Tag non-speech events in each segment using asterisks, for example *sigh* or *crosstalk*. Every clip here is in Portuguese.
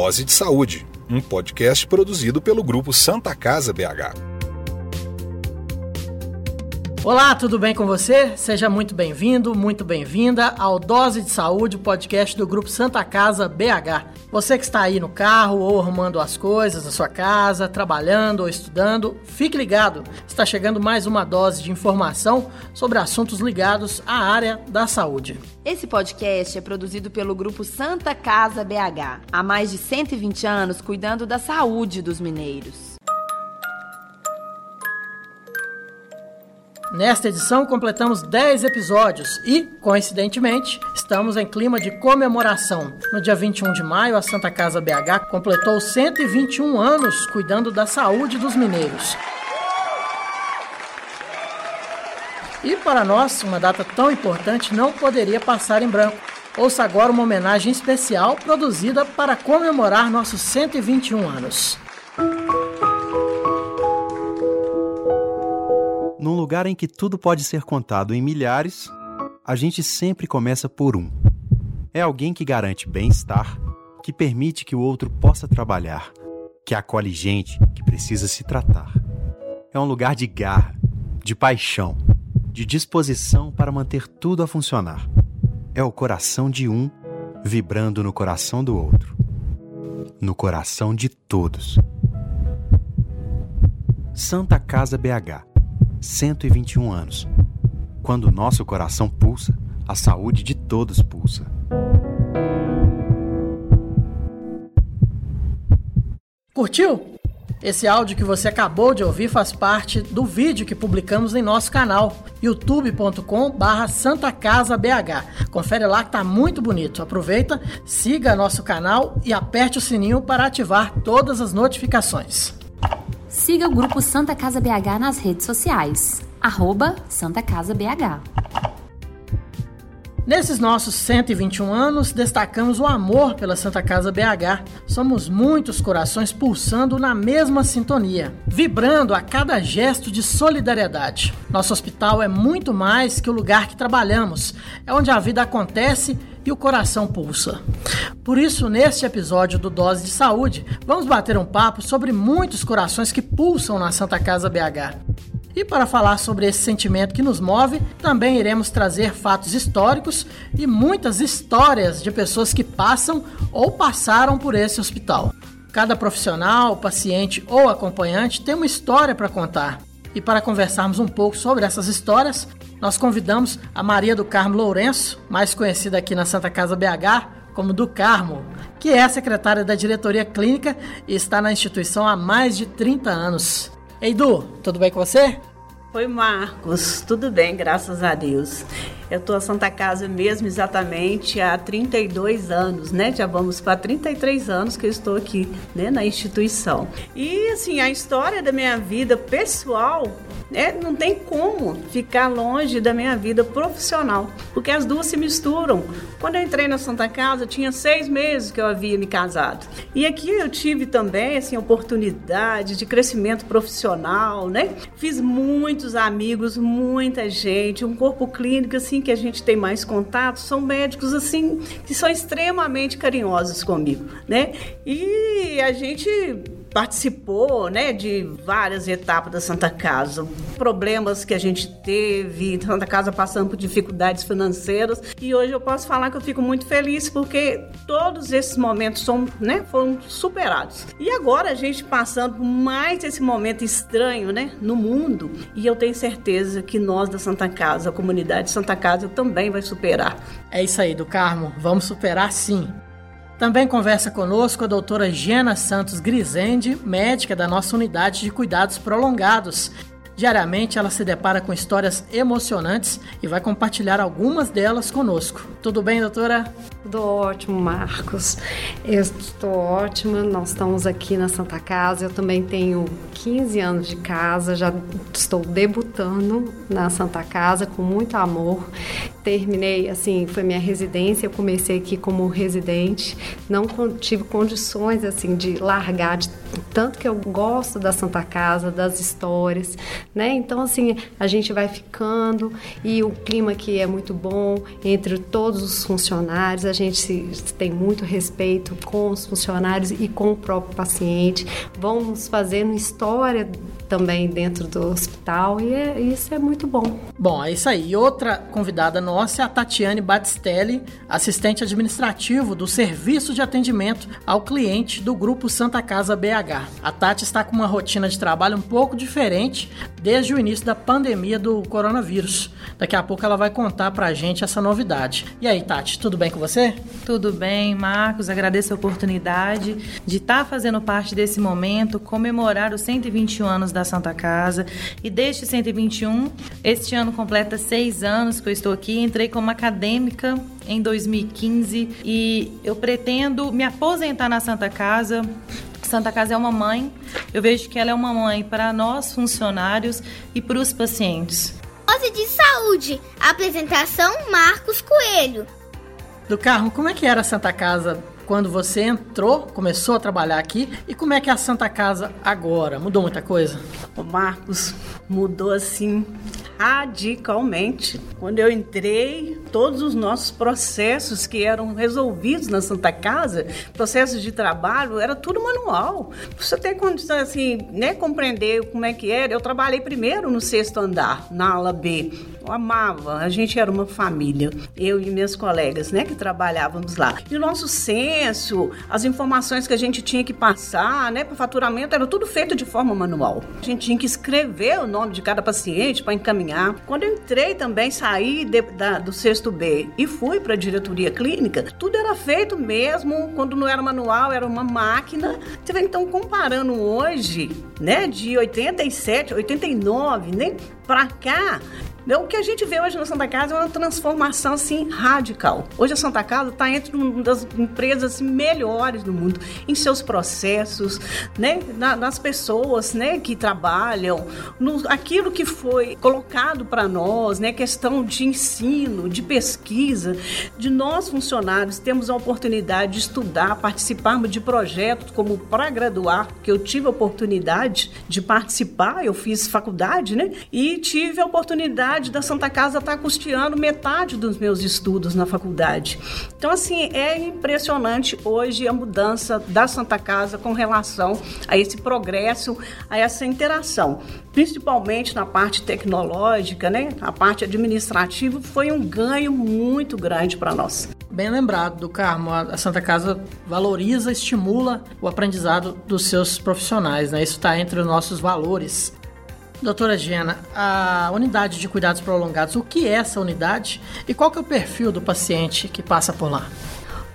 Dose de Saúde, um podcast produzido pelo grupo Santa Casa BH. Olá, tudo bem com você? Seja muito bem-vindo, muito bem-vinda ao Dose de Saúde, podcast do Grupo Santa Casa BH. Você que está aí no carro ou arrumando as coisas na sua casa, trabalhando ou estudando, fique ligado. Está chegando mais uma dose de informação sobre assuntos ligados à área da saúde. Esse podcast é produzido pelo Grupo Santa Casa BH, há mais de 120 anos cuidando da saúde dos mineiros. Nesta edição completamos 10 episódios e, coincidentemente, estamos em clima de comemoração. No dia 21 de maio, a Santa Casa BH completou 121 anos cuidando da saúde dos mineiros. E para nós, uma data tão importante não poderia passar em branco. Ouça agora uma homenagem especial produzida para comemorar nossos 121 anos. Num lugar em que tudo pode ser contado em milhares, a gente sempre começa por um. É alguém que garante bem-estar, que permite que o outro possa trabalhar, que acolhe gente que precisa se tratar. É um lugar de garra, de paixão, de disposição para manter tudo a funcionar. É o coração de um vibrando no coração do outro. No coração de todos. Santa Casa BH 121 anos. Quando o nosso coração pulsa, a saúde de todos pulsa. Curtiu? Esse áudio que você acabou de ouvir faz parte do vídeo que publicamos em nosso canal, youtube.com/barra Santa Casa BH. Confere lá que tá muito bonito. Aproveita, siga nosso canal e aperte o sininho para ativar todas as notificações. Siga o grupo Santa Casa BH nas redes sociais. Arroba Santa Casa BH. Nesses nossos 121 anos, destacamos o amor pela Santa Casa BH. Somos muitos corações pulsando na mesma sintonia, vibrando a cada gesto de solidariedade. Nosso hospital é muito mais que o lugar que trabalhamos, é onde a vida acontece e o coração pulsa. Por isso, neste episódio do Dose de Saúde, vamos bater um papo sobre muitos corações que pulsam na Santa Casa BH. E para falar sobre esse sentimento que nos move, também iremos trazer fatos históricos e muitas histórias de pessoas que passam ou passaram por esse hospital. Cada profissional, paciente ou acompanhante tem uma história para contar. E para conversarmos um pouco sobre essas histórias, nós convidamos a Maria do Carmo Lourenço, mais conhecida aqui na Santa Casa BH como do Carmo, que é secretária da diretoria clínica e está na instituição há mais de 30 anos. Ei, Du, tudo bem com você? Oi, Marcos. Tudo bem, graças a Deus. Eu estou a Santa Casa mesmo exatamente há 32 anos, né? Já vamos para 33 anos que eu estou aqui, né, na instituição. E assim, a história da minha vida pessoal é, não tem como ficar longe da minha vida profissional, porque as duas se misturam. Quando eu entrei na Santa Casa, tinha seis meses que eu havia me casado. E aqui eu tive também, assim, oportunidade de crescimento profissional, né? Fiz muitos amigos, muita gente, um corpo clínico, assim, que a gente tem mais contato, são médicos, assim, que são extremamente carinhosos comigo, né? E a gente participou né, de várias etapas da Santa Casa. Problemas que a gente teve, Santa Casa passando por dificuldades financeiras. E hoje eu posso falar que eu fico muito feliz porque todos esses momentos são, né, foram superados. E agora a gente passando por mais esse momento estranho né, no mundo. E eu tenho certeza que nós da Santa Casa, a comunidade Santa Casa, também vai superar. É isso aí, do Carmo. Vamos superar sim. Também conversa conosco a doutora Gena Santos Grisende, médica da nossa unidade de cuidados prolongados. Diariamente ela se depara com histórias emocionantes e vai compartilhar algumas delas conosco. Tudo bem, doutora? Tudo ótimo, Marcos. Eu estou ótima. Nós estamos aqui na Santa Casa. Eu também tenho 15 anos de casa, já estou debutando na Santa Casa com muito amor. Terminei, assim, foi minha residência. Eu comecei aqui como residente. Não tive condições, assim, de largar, de, tanto que eu gosto da Santa Casa, das histórias, né? Então, assim, a gente vai ficando e o clima aqui é muito bom entre todos os funcionários a gente tem muito respeito com os funcionários e com o próprio paciente. Vamos fazendo história também dentro do hospital e é, isso é muito bom. Bom, é isso aí. Outra convidada nossa é a Tatiane Batistelli, assistente administrativo do Serviço de Atendimento ao Cliente do Grupo Santa Casa BH. A Tati está com uma rotina de trabalho um pouco diferente desde o início da pandemia do coronavírus. Daqui a pouco ela vai contar pra gente essa novidade. E aí, Tati, tudo bem com você? Tudo bem, Marcos. Agradeço a oportunidade de estar fazendo parte desse momento, comemorar os 121 anos da da Santa Casa. E desde 121, este ano completa seis anos que eu estou aqui. Entrei como acadêmica em 2015 e eu pretendo me aposentar na Santa Casa. Santa Casa é uma mãe. Eu vejo que ela é uma mãe para nós funcionários e para os pacientes. Dose de saúde. Apresentação Marcos Coelho. Do Carmo, como é que era a Santa Casa quando você entrou, começou a trabalhar aqui e como é que é a Santa Casa agora? Mudou muita coisa? O Marcos mudou assim radicalmente. Quando eu entrei, todos os nossos processos que eram resolvidos na Santa Casa, processos de trabalho, era tudo manual. Você tem condição assim, né, compreender como é que era. Eu trabalhei primeiro no sexto andar, na ala B. Eu amava, a gente era uma família, eu e minhas colegas, né, que trabalhávamos lá. E o nosso censo, as informações que a gente tinha que passar, né, para faturamento, era tudo feito de forma manual. A gente tinha que escrever o nome de cada paciente para encaminhar quando eu entrei também, saí de, da, do sexto B e fui para a diretoria clínica, tudo era feito mesmo, quando não era manual, era uma máquina. Você vê, então, comparando hoje, né, de 87, 89, nem para cá, o que a gente vê hoje na Santa Casa é uma transformação assim radical. Hoje a Santa Casa está entre uma das empresas assim, melhores do mundo em seus processos, né, Na, nas pessoas, né, que trabalham, no, aquilo que foi colocado para nós, né, questão de ensino, de pesquisa, de nós funcionários temos a oportunidade de estudar, participarmos de projetos como para graduar, que eu tive a oportunidade de participar, eu fiz faculdade, né, e tive a oportunidade faculdade da Santa Casa está custeando metade dos meus estudos na faculdade. Então, assim, é impressionante hoje a mudança da Santa Casa com relação a esse progresso, a essa interação. Principalmente na parte tecnológica, né? A parte administrativa foi um ganho muito grande para nós. Bem lembrado do Carmo, a Santa Casa valoriza, estimula o aprendizado dos seus profissionais, né? Isso está entre os nossos valores. Doutora Gena, a unidade de cuidados prolongados, o que é essa unidade e qual que é o perfil do paciente que passa por lá?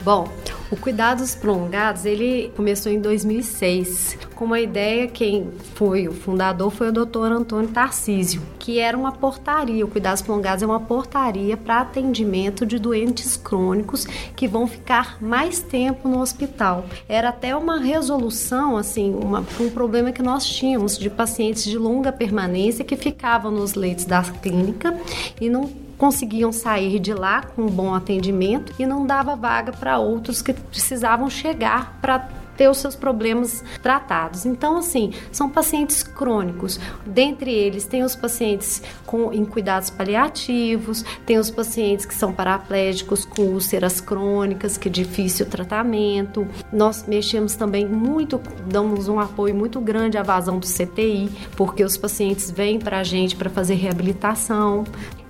Bom, o Cuidados Prolongados, ele começou em 2006, com uma ideia, quem foi o fundador foi o doutor Antônio Tarcísio, que era uma portaria, o Cuidados Prolongados é uma portaria para atendimento de doentes crônicos que vão ficar mais tempo no hospital. Era até uma resolução, assim, uma, um problema que nós tínhamos de pacientes de longa permanência que ficavam nos leitos da clínica e não conseguiam sair de lá com um bom atendimento e não dava vaga para outros que precisavam chegar para ter os seus problemas tratados. Então, assim, são pacientes crônicos. Dentre eles, tem os pacientes com, em cuidados paliativos, tem os pacientes que são paraplégicos com úlceras crônicas, que é difícil o tratamento. Nós mexemos também muito, damos um apoio muito grande à vazão do CTI, porque os pacientes vêm para a gente para fazer reabilitação.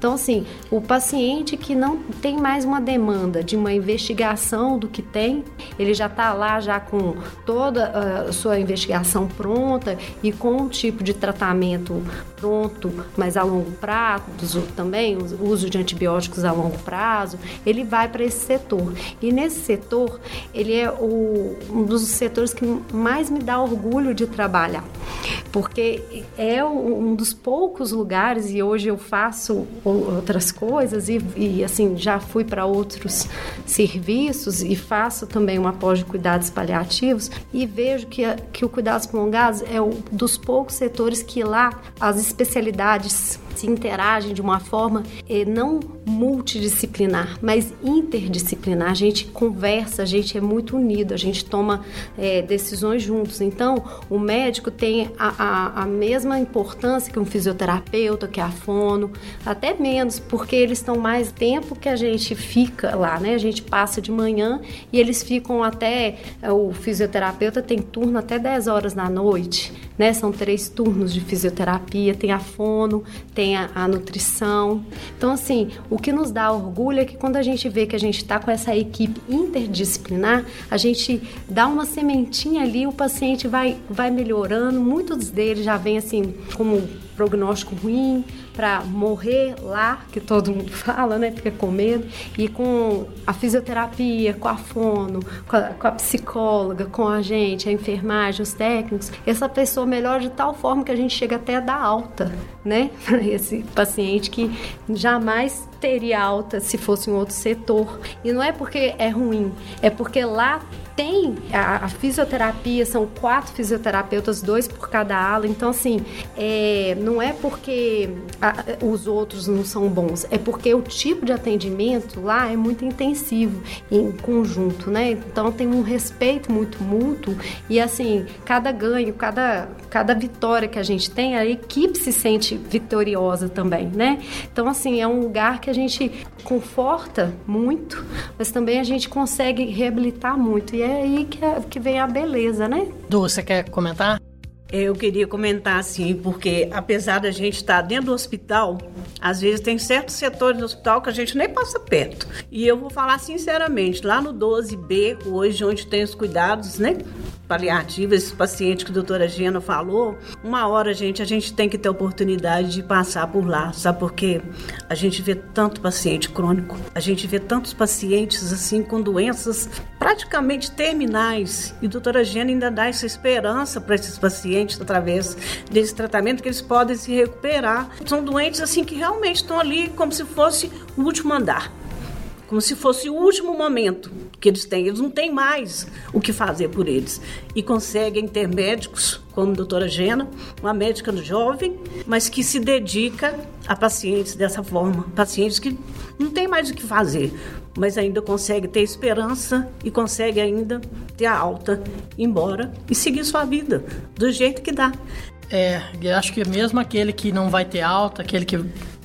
Então, assim, o paciente que não tem mais uma demanda de uma investigação do que tem, ele já está lá já com toda a sua investigação pronta e com um tipo de tratamento pronto, mas a longo prazo também, o uso de antibióticos a longo prazo, ele vai para esse setor. E nesse setor, ele é o, um dos setores que mais me dá orgulho de trabalhar, porque é um dos poucos lugares, e hoje eu faço outras coisas e, e assim já fui para outros serviços e faço também uma pós de cuidados paliativos e vejo que, que o cuidados prolongados é um dos poucos setores que lá as especialidades se interagem de uma forma eh, não multidisciplinar, mas interdisciplinar. A gente conversa, a gente é muito unido, a gente toma eh, decisões juntos. Então, o médico tem a, a, a mesma importância que um fisioterapeuta, que a fono, até menos, porque eles estão mais tempo que a gente fica lá, né? A gente passa de manhã e eles ficam até. O fisioterapeuta tem turno até 10 horas da noite, né? São três turnos de fisioterapia: tem a fono, tem a, a nutrição. Então, assim, o que nos dá orgulho é que quando a gente vê que a gente está com essa equipe interdisciplinar, a gente dá uma sementinha ali, o paciente vai, vai melhorando. Muitos deles já vêm assim, como prognóstico ruim, para morrer lá, que todo mundo *laughs* fala, né? Fica com medo. E com a fisioterapia, com a fono, com a, com a psicóloga, com a gente, a enfermagem, os técnicos, essa pessoa melhora de tal forma que a gente chega até a dar alta, né? *laughs* Para esse paciente que jamais teria alta se fosse em outro setor. E não é porque é ruim, é porque lá tem a, a, fisioterapia, são quatro fisioterapeutas, dois por cada ala. Então, assim, é, não é porque a, os outros não são bons, é porque o tipo de atendimento lá é muito intensivo em conjunto, né? Então, tem um respeito muito mútuo e, assim, cada ganho, cada, cada vitória que a gente tem, a equipe se sente vitoriosa também, né? Então, assim, é um lugar que a gente conforta muito, mas também a gente consegue reabilitar muito. E é aí que, é, que vem a beleza, né? Du, você quer comentar? Eu queria comentar assim, porque apesar da gente estar dentro do hospital, às vezes tem certos setores do hospital que a gente nem passa perto. E eu vou falar sinceramente, lá no 12B, hoje, onde tem os cuidados, né? Paliativos, esse paciente que a doutora Gena falou, uma hora, gente, a gente tem que ter oportunidade de passar por lá, sabe por quê? A gente vê tanto paciente crônico, a gente vê tantos pacientes assim com doenças praticamente terminais e a doutora Gena ainda dá essa esperança para esses pacientes através desse tratamento que eles podem se recuperar. São doentes assim que realmente estão ali como se fosse o último andar como se fosse o último momento que eles têm. Eles não têm mais o que fazer por eles. E conseguem ter médicos, como a doutora Gena, uma médica jovem, mas que se dedica a pacientes dessa forma. Pacientes que não têm mais o que fazer, mas ainda consegue ter esperança e consegue ainda ter a alta, embora e seguir sua vida do jeito que dá. É, acho que mesmo aquele que não vai ter alta, aquele que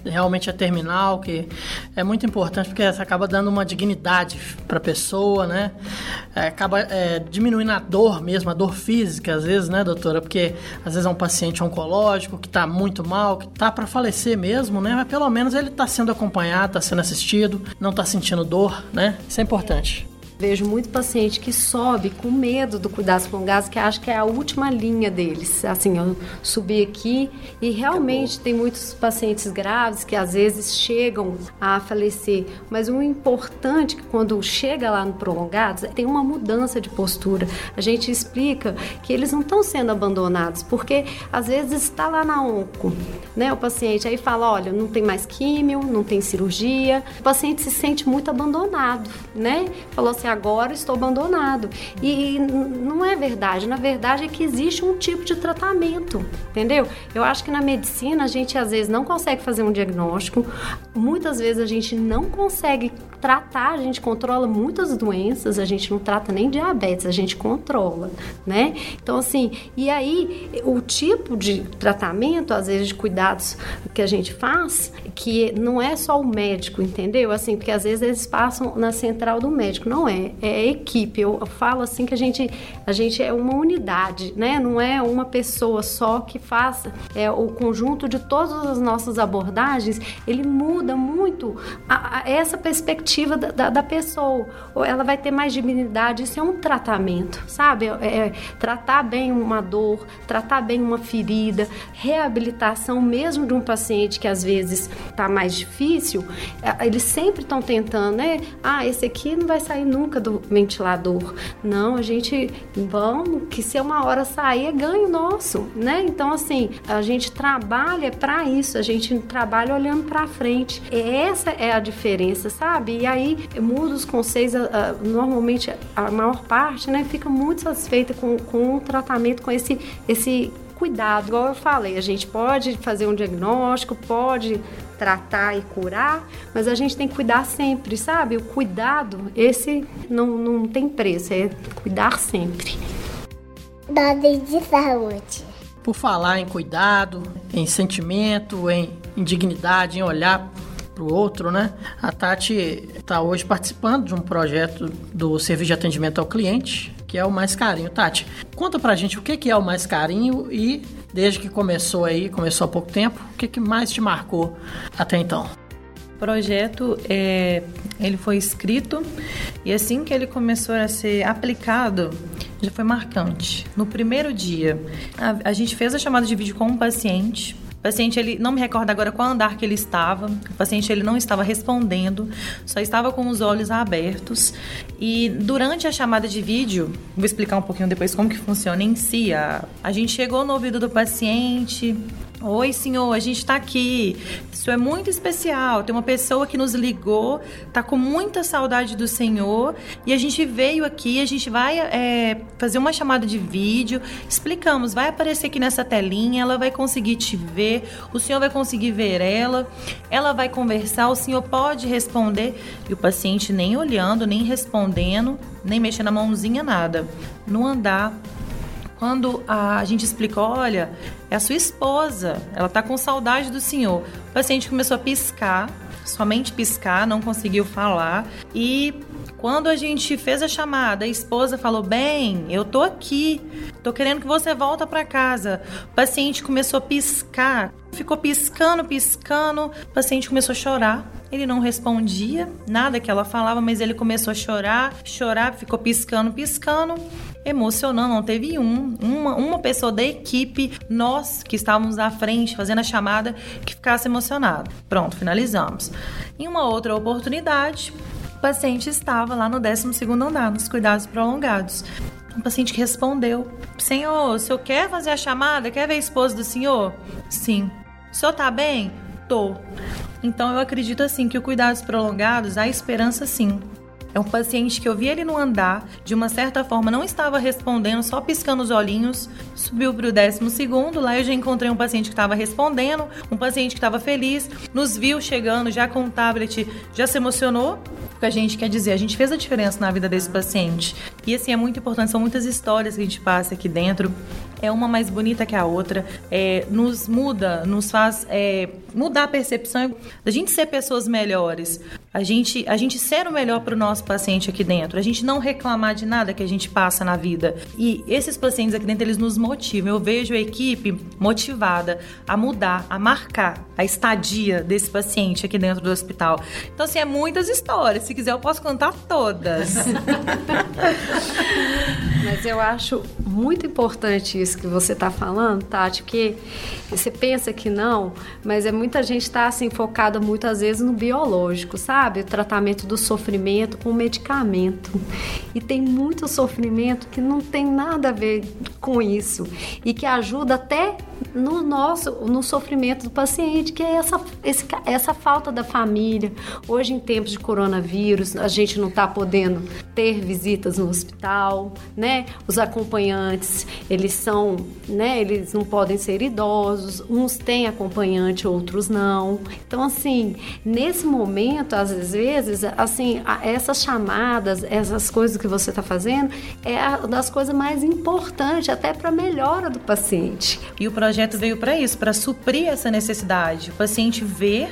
realmente é terminal, que é muito importante porque acaba dando uma dignidade para a pessoa, né? É, acaba é, diminuindo a dor mesmo, a dor física, às vezes, né, doutora? Porque às vezes é um paciente oncológico que está muito mal, que está para falecer mesmo, né? Mas pelo menos ele está sendo acompanhado, está sendo assistido, não está sentindo dor, né? Isso é importante. Vejo muito paciente que sobe com medo do cuidados prolongados, que acha que é a última linha deles. Assim, eu subi aqui e realmente Acabou. tem muitos pacientes graves que às vezes chegam a falecer. Mas o importante é que quando chega lá no prolongados, tem uma mudança de postura. A gente explica que eles não estão sendo abandonados, porque às vezes está lá na onco, né? O paciente aí fala, olha, não tem mais químio, não tem cirurgia. O paciente se sente muito abandonado, né? Falou assim, agora estou abandonado. E, não é verdade. Na verdade é que existe um tipo de tratamento, entendeu? Eu acho que na medicina a gente às vezes não consegue fazer um diagnóstico, muitas vezes a gente não consegue tratar, a gente controla muitas doenças, a gente não trata nem diabetes, a gente controla, né? Então, assim, e aí o tipo de tratamento, às vezes, de cuidados que a gente faz, que não é só o médico, entendeu? Assim, porque às vezes eles passam na central do médico, não é, é equipe. Eu, falo assim que a gente, a gente é uma unidade, né? Não é uma pessoa só que faça, é o conjunto de todas as nossas abordagens, ele muda muito a, a essa perspectiva perspectiva da, da, da, pessoa. Ou ela vai ter mais dignidade. Isso é um tratamento, sabe? É, é, tratar bem uma dor, tratar bem uma ferida, reabilitação mesmo de um paciente que às vezes está mais difícil. É, eles sempre estão tentando, né? Ah, esse aqui não vai sair nunca do ventilador. Não, a gente vamos, que se uma hora sair é ganho nosso, né? Então, assim, a gente trabalha para isso, a gente trabalha olhando para frente. Essa é a diferença, sabe? E aí muda os conceitos, normalmente a maior parte, né, fica muito satisfeita com, com o tratamento, com esse, esse cuidado. Igual eu falei, a gente pode fazer um diagnóstico, pode tratar e curar, mas a gente tem que cuidar sempre, sabe? O cuidado, esse não, não tem preço, é cuidar sempre. Dose de saúde. Por falar em cuidado, em sentimento, em, em dignidade, em olhar para o outro, né? A Tati está hoje participando de um projeto do Serviço de Atendimento ao Cliente, que é o Mais Carinho. Tati, conta pra gente o que é o Mais Carinho e, desde que começou aí, começou há pouco tempo, o que mais te marcou até então? projeto é, ele foi escrito e assim que ele começou a ser aplicado já foi marcante. No primeiro dia, a, a gente fez a chamada de vídeo com um paciente o paciente, ele não me recordo agora qual andar que ele estava. O paciente, ele não estava respondendo, só estava com os olhos abertos. E durante a chamada de vídeo, vou explicar um pouquinho depois como que funciona em si. A, a gente chegou no ouvido do paciente, Oi, senhor, a gente está aqui. Isso é muito especial. Tem uma pessoa que nos ligou, tá com muita saudade do senhor e a gente veio aqui. A gente vai é, fazer uma chamada de vídeo. Explicamos, vai aparecer aqui nessa telinha. Ela vai conseguir te ver. O senhor vai conseguir ver ela. Ela vai conversar. O senhor pode responder e o paciente nem olhando, nem respondendo, nem mexendo a mãozinha nada. No andar quando a gente explicou, olha, é a sua esposa, ela está com saudade do senhor. O paciente começou a piscar, somente piscar, não conseguiu falar. E quando a gente fez a chamada, a esposa falou: "Bem, eu tô aqui. Tô querendo que você volta para casa". O paciente começou a piscar, ficou piscando, piscando. O paciente começou a chorar. Ele não respondia nada que ela falava, mas ele começou a chorar, chorar, ficou piscando, piscando emocionando. Não teve um, uma, uma pessoa da equipe, nós que estávamos à frente fazendo a chamada, que ficasse emocionado. Pronto, finalizamos. Em uma outra oportunidade, o paciente estava lá no 12 andar, nos cuidados prolongados. Um paciente que respondeu: Senhor, o senhor quer fazer a chamada? Quer ver a esposa do senhor? Sim. O senhor tá bem? Tô. Então eu acredito assim que o cuidados prolongados há esperança sim. É um paciente que eu vi ele no andar, de uma certa forma não estava respondendo, só piscando os olhinhos. Subiu para o décimo segundo, lá eu já encontrei um paciente que estava respondendo, um paciente que estava feliz, nos viu chegando já com o tablet, já se emocionou. O que a gente quer dizer, a gente fez a diferença na vida desse paciente. E assim, é muito importante, são muitas histórias que a gente passa aqui dentro é uma mais bonita que a outra, é, nos muda, nos faz é, mudar a percepção da gente ser pessoas melhores, a gente, a gente ser o melhor para o nosso paciente aqui dentro, a gente não reclamar de nada que a gente passa na vida. E esses pacientes aqui dentro, eles nos motivam. Eu vejo a equipe motivada a mudar, a marcar a estadia desse paciente aqui dentro do hospital. Então, assim, é muitas histórias. Se quiser, eu posso contar todas. *laughs* Mas eu acho muito importante isso que você está falando, Tati, porque você pensa que não, mas é muita gente está assim focada muitas vezes no biológico, sabe? O tratamento do sofrimento com medicamento. E tem muito sofrimento que não tem nada a ver com isso e que ajuda até no nosso no sofrimento do paciente, que é essa, esse, essa falta da família. Hoje, em tempos de coronavírus, a gente não está podendo ter visitas no hospital, né? Os acompanhantes, eles são, né? Eles não podem ser idosos, uns têm acompanhante, outros não. Então, assim, nesse momento, às vezes, assim, essas chamadas, essas coisas que você está fazendo, é das coisas mais importantes, até para a melhora do paciente. E o projeto veio para isso, para suprir essa necessidade. O paciente ver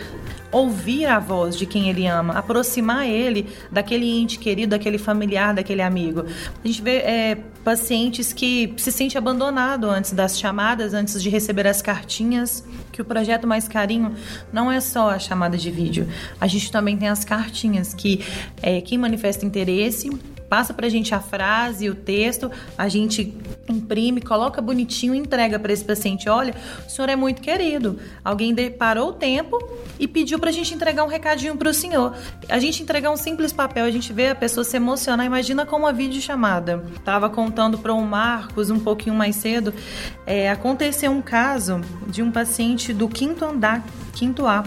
ouvir a voz de quem ele ama, aproximar ele daquele ente querido, daquele familiar, daquele amigo. A gente vê é, pacientes que se sentem abandonados antes das chamadas, antes de receber as cartinhas, que o projeto Mais Carinho não é só a chamada de vídeo. A gente também tem as cartinhas que é, quem manifesta interesse passa para a gente a frase, o texto, a gente imprime, coloca bonitinho entrega para esse paciente. Olha, o senhor é muito querido. Alguém parou o tempo e pediu para a gente entregar um recadinho para o senhor. A gente entregar um simples papel, a gente vê a pessoa se emocionar. Imagina com uma videochamada. Tava contando para o Marcos um pouquinho mais cedo. É, aconteceu um caso de um paciente do quinto andar, quinto A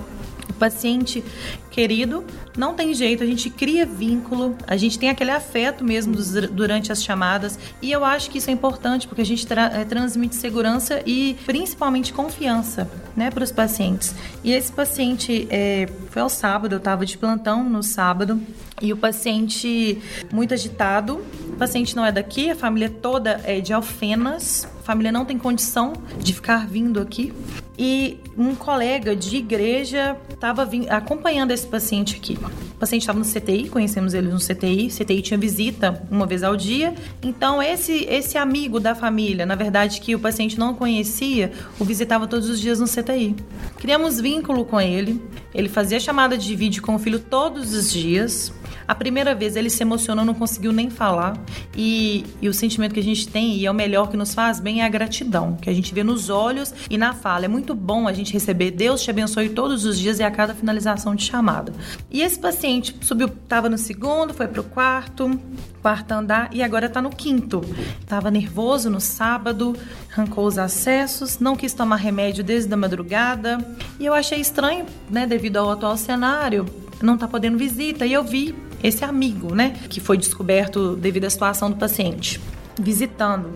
paciente querido, não tem jeito, a gente cria vínculo, a gente tem aquele afeto mesmo durante as chamadas e eu acho que isso é importante porque a gente tra é, transmite segurança e principalmente confiança, né, para os pacientes. E esse paciente é, foi ao sábado, eu estava de plantão no sábado e o paciente muito agitado, o paciente não é daqui, a família toda é de Alfenas, a família não tem condição de ficar vindo aqui e um colega de igreja estava acompanhando esse paciente aqui. O paciente estava no CTI, conhecemos ele no CTI. CTI tinha visita uma vez ao dia. Então, esse, esse amigo da família, na verdade, que o paciente não conhecia, o visitava todos os dias no CTI. Criamos vínculo com ele. Ele fazia chamada de vídeo com o filho todos os dias. A primeira vez ele se emocionou, não conseguiu nem falar. E, e, o sentimento que a gente tem, e é o melhor que nos faz bem, é a gratidão, que a gente vê nos olhos e na fala. É muito bom a gente receber Deus te abençoe todos os dias e a cada finalização de chamada. E esse paciente subiu, estava no segundo, foi para o quarto, quarto andar e agora está no quinto. Estava nervoso no sábado, arrancou os acessos, não quis tomar remédio desde a madrugada. E eu achei estranho, né, devido ao atual cenário, não tá podendo visita. E eu vi esse amigo, né, que foi descoberto devido à situação do paciente visitando.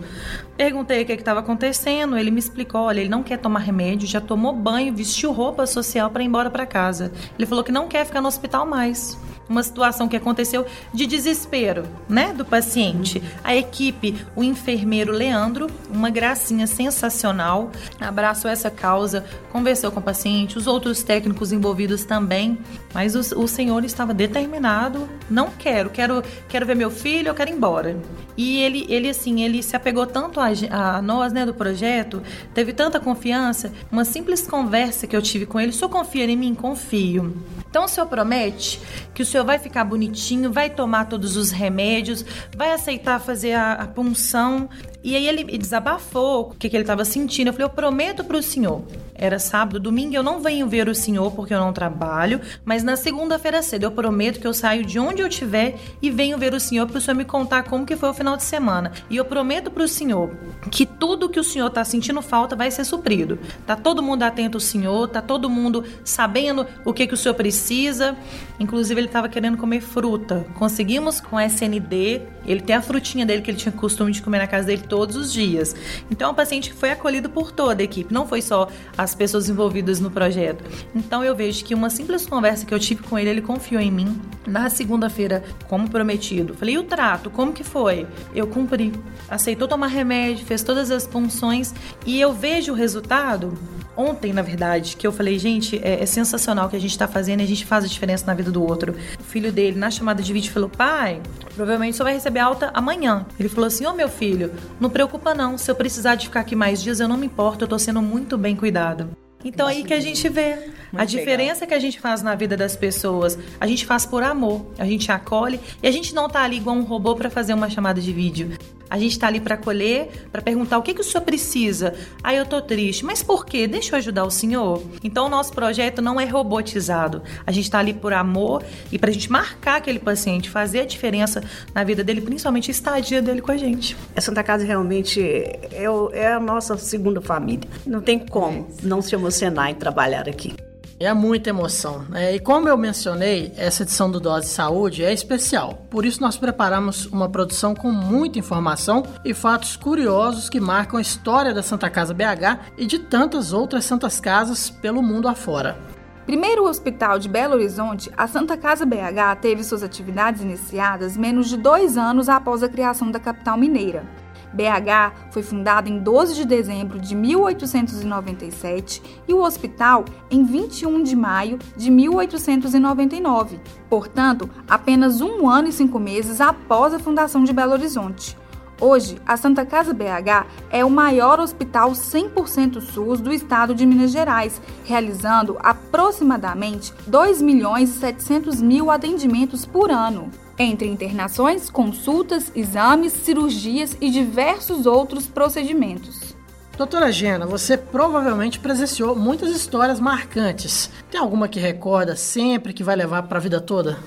Perguntei o que estava acontecendo, ele me explicou, olha, ele não quer tomar remédio, já tomou banho, vestiu roupa social para ir embora para casa. Ele falou que não quer ficar no hospital mais uma situação que aconteceu de desespero, né, do paciente. A equipe, o enfermeiro Leandro, uma gracinha sensacional, abraçou essa causa, conversou com o paciente, os outros técnicos envolvidos também, mas o, o senhor estava determinado, não quero, quero, quero ver meu filho, eu quero ir embora. E ele, ele assim, ele se apegou tanto a, a nós, né, do projeto, teve tanta confiança, uma simples conversa que eu tive com ele, senhor confia em mim? Confio. Então o senhor promete que o senhor vai ficar bonitinho, vai tomar todos os remédios, vai aceitar fazer a, a punção. E aí ele desabafou o que, que ele estava sentindo. Eu falei, eu prometo para o senhor era sábado, domingo eu não venho ver o senhor porque eu não trabalho, mas na segunda-feira cedo eu prometo que eu saio de onde eu estiver e venho ver o senhor para o senhor me contar como que foi o final de semana. E eu prometo para o senhor que tudo que o senhor está sentindo falta vai ser suprido. Tá todo mundo atento ao senhor, tá todo mundo sabendo o que que o senhor precisa. Inclusive ele estava querendo comer fruta. Conseguimos com SND, ele tem a frutinha dele que ele tinha costume de comer na casa dele todos os dias. Então é um paciente que foi acolhido por toda a equipe, não foi só as pessoas envolvidas no projeto. Então eu vejo que uma simples conversa que eu tive com ele, ele confiou em mim. Na segunda-feira, como prometido, falei: "E o trato, como que foi?" Eu cumpri. Aceitou tomar remédio, fez todas as punções e eu vejo o resultado ontem, na verdade, que eu falei, gente, é, é sensacional o que a gente está fazendo e a gente faz a diferença na vida do outro. O filho dele, na chamada de vídeo, falou: pai, provavelmente só vai receber alta amanhã. Ele falou assim: ô oh, meu filho, não preocupa não, se eu precisar de ficar aqui mais dias, eu não me importo, eu tô sendo muito bem cuidado. Então aí que a gente vê a diferença legal. que a gente faz na vida das pessoas. A gente faz por amor, a gente acolhe e a gente não tá ali igual um robô para fazer uma chamada de vídeo. A gente está ali para acolher, para perguntar o que, que o senhor precisa. Ah, eu tô triste. Mas por quê? Deixa eu ajudar o senhor. Então, o nosso projeto não é robotizado. A gente está ali por amor e para a gente marcar aquele paciente, fazer a diferença na vida dele, principalmente a estadia dele com a gente. A Santa Casa realmente é, é a nossa segunda família. Não tem como não se emocionar em trabalhar aqui. É muita emoção. É, e como eu mencionei, essa edição do Dose Saúde é especial. Por isso, nós preparamos uma produção com muita informação e fatos curiosos que marcam a história da Santa Casa BH e de tantas outras santas casas pelo mundo afora. Primeiro hospital de Belo Horizonte, a Santa Casa BH teve suas atividades iniciadas menos de dois anos após a criação da capital mineira. BH foi fundado em 12 de dezembro de 1897 e o hospital em 21 de maio de 1899, portanto, apenas um ano e cinco meses após a fundação de Belo Horizonte. Hoje, a Santa Casa BH é o maior hospital 100% SUS do estado de Minas Gerais, realizando aproximadamente 2 milhões e 700 mil atendimentos por ano entre internações, consultas, exames, cirurgias e diversos outros procedimentos. Doutora Gena, você provavelmente presenciou muitas histórias marcantes. Tem alguma que recorda sempre que vai levar para a vida toda?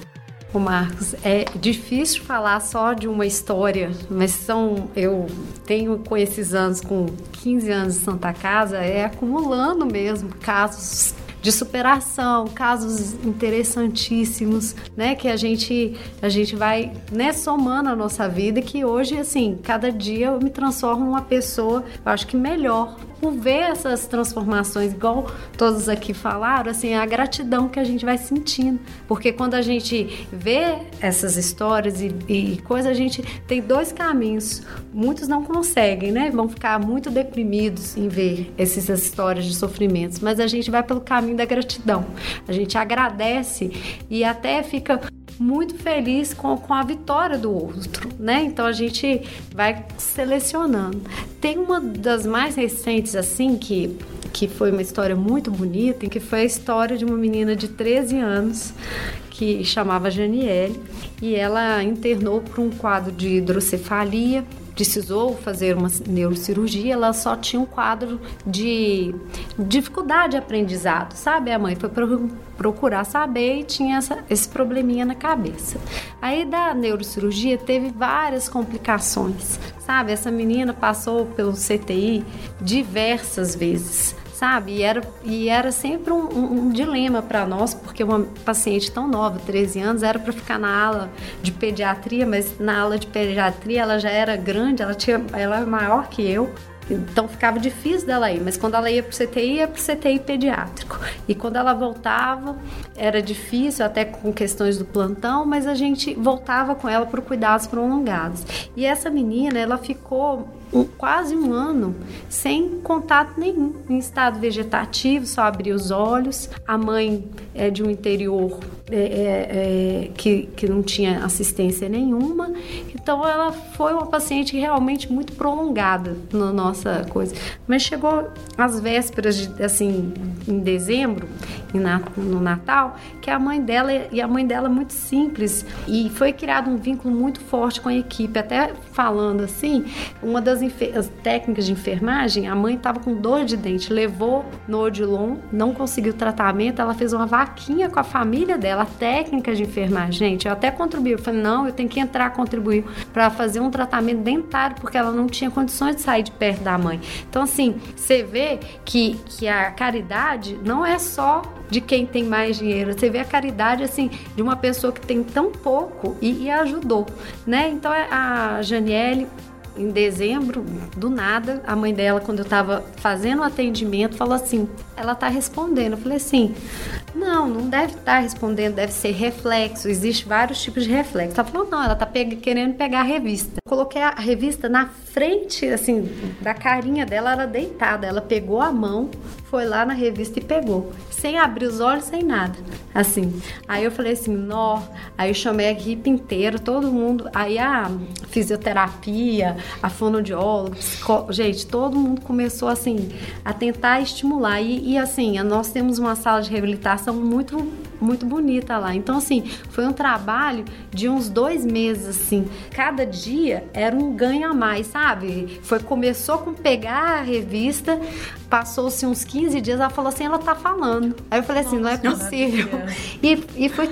O Marcos, é difícil falar só de uma história, mas são eu tenho com esses anos, com 15 anos de Santa Casa, é acumulando mesmo casos de superação, casos interessantíssimos, né? Que a gente, a gente vai né, somando a nossa vida que hoje, assim, cada dia eu me transformo numa pessoa, eu acho que melhor por ver essas transformações, igual todos aqui falaram, assim, a gratidão que a gente vai sentindo. Porque quando a gente vê essas histórias e, e coisas, a gente tem dois caminhos. Muitos não conseguem, né? Vão ficar muito deprimidos em ver essas histórias de sofrimentos. Mas a gente vai pelo caminho da gratidão. A gente agradece e até fica muito feliz com, com a vitória do outro, né? Então a gente vai selecionando. Tem uma das mais recentes, assim, que, que foi uma história muito bonita, que foi a história de uma menina de 13 anos que chamava Janiele e ela internou por um quadro de hidrocefalia precisou fazer uma neurocirurgia, ela só tinha um quadro de dificuldade de aprendizado, sabe? A mãe foi procurar saber e tinha essa, esse probleminha na cabeça. Aí da neurocirurgia teve várias complicações, sabe? Essa menina passou pelo CTI diversas vezes sabe? E era, e era sempre um, um, um dilema para nós, porque uma paciente tão nova, 13 anos, era para ficar na ala de pediatria, mas na ala de pediatria ela já era grande, ela, tinha, ela era maior que eu. Então ficava difícil dela ir, mas quando ela ia para o CTI, ia para o CTI pediátrico. E quando ela voltava, era difícil, até com questões do plantão, mas a gente voltava com ela para cuidados prolongados. E essa menina, ela ficou um, quase um ano sem contato nenhum, em estado vegetativo, só abria os olhos. A mãe é de um interior é, é, é, que, que não tinha assistência nenhuma, então ela foi uma paciente realmente muito prolongada na nossa coisa. Mas chegou às vésperas, de, assim, em dezembro, no Natal, que a mãe dela e a mãe dela é muito simples e foi criado um vínculo muito forte com a equipe. Até falando assim, uma das técnicas de enfermagem, a mãe estava com dor de dente, levou no Odilon, não conseguiu tratamento, ela fez uma vaquinha com a família dela, a técnica de enfermagem. Gente, eu até contribuí, eu falei, não, eu tenho que entrar, contribuir para fazer um tratamento dentário, porque ela não tinha condições de sair de perto da mãe. Então, assim, você vê que, que a caridade não é só de quem tem mais dinheiro. Você vê a caridade assim de uma pessoa que tem tão pouco e, e ajudou, né? Então a Janiele em dezembro, do nada, a mãe dela, quando eu estava fazendo o atendimento, falou assim: ela está respondendo. Eu falei assim: não, não deve estar tá respondendo, deve ser reflexo. Existem vários tipos de reflexo. Ela falou: não, ela está querendo pegar a revista. Eu coloquei a revista na frente, assim, da carinha dela, era deitada. Ela pegou a mão, foi lá na revista e pegou, sem abrir os olhos, sem nada. Assim. Aí eu falei assim: nó. Aí eu chamei a equipe inteira, todo mundo. Aí a fisioterapia, a fonoaudióloga, psicólogo, gente, todo mundo começou assim a tentar estimular. E, e assim, nós temos uma sala de reabilitação muito, muito bonita lá. Então, assim, foi um trabalho de uns dois meses, assim. Cada dia era um ganho a mais, sabe? Foi, começou com pegar a revista, passou-se uns 15 dias, ela falou assim, ela tá falando. Aí eu falei assim, Nossa, não é possível. *laughs* E, e foi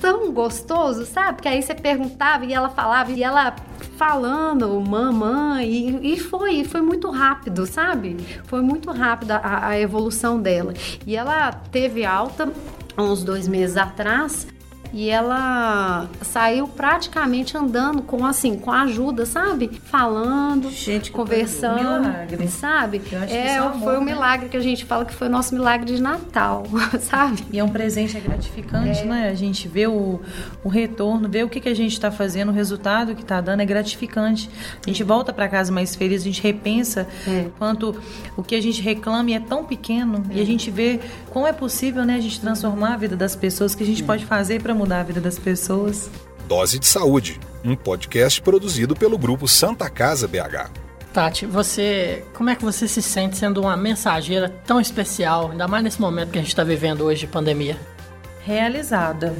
tão gostoso, sabe? Porque aí você perguntava e ela falava e ela falando mamãe e, e foi, foi muito rápido, sabe? Foi muito rápida a, a evolução dela. E ela teve alta uns dois meses atrás e ela saiu praticamente andando com assim, com ajuda, sabe? Falando, gente, conversando, milagre. sabe? é, é foi um né? milagre que a gente fala que foi o nosso milagre de Natal, *laughs* sabe? E é um presente é gratificante, é. né? A gente vê o, o retorno, vê o que, que a gente está fazendo, o resultado que está dando é gratificante. A gente volta para casa mais feliz, a gente repensa é. quanto o que a gente reclama é tão pequeno e a é. gente vê como é possível, né, a gente transformar a vida das pessoas, que a gente pode fazer para mudar a vida das pessoas. Dose de Saúde, um podcast produzido pelo grupo Santa Casa BH. Tati, você, como é que você se sente sendo uma mensageira tão especial, ainda mais nesse momento que a gente está vivendo hoje de pandemia? Realizada.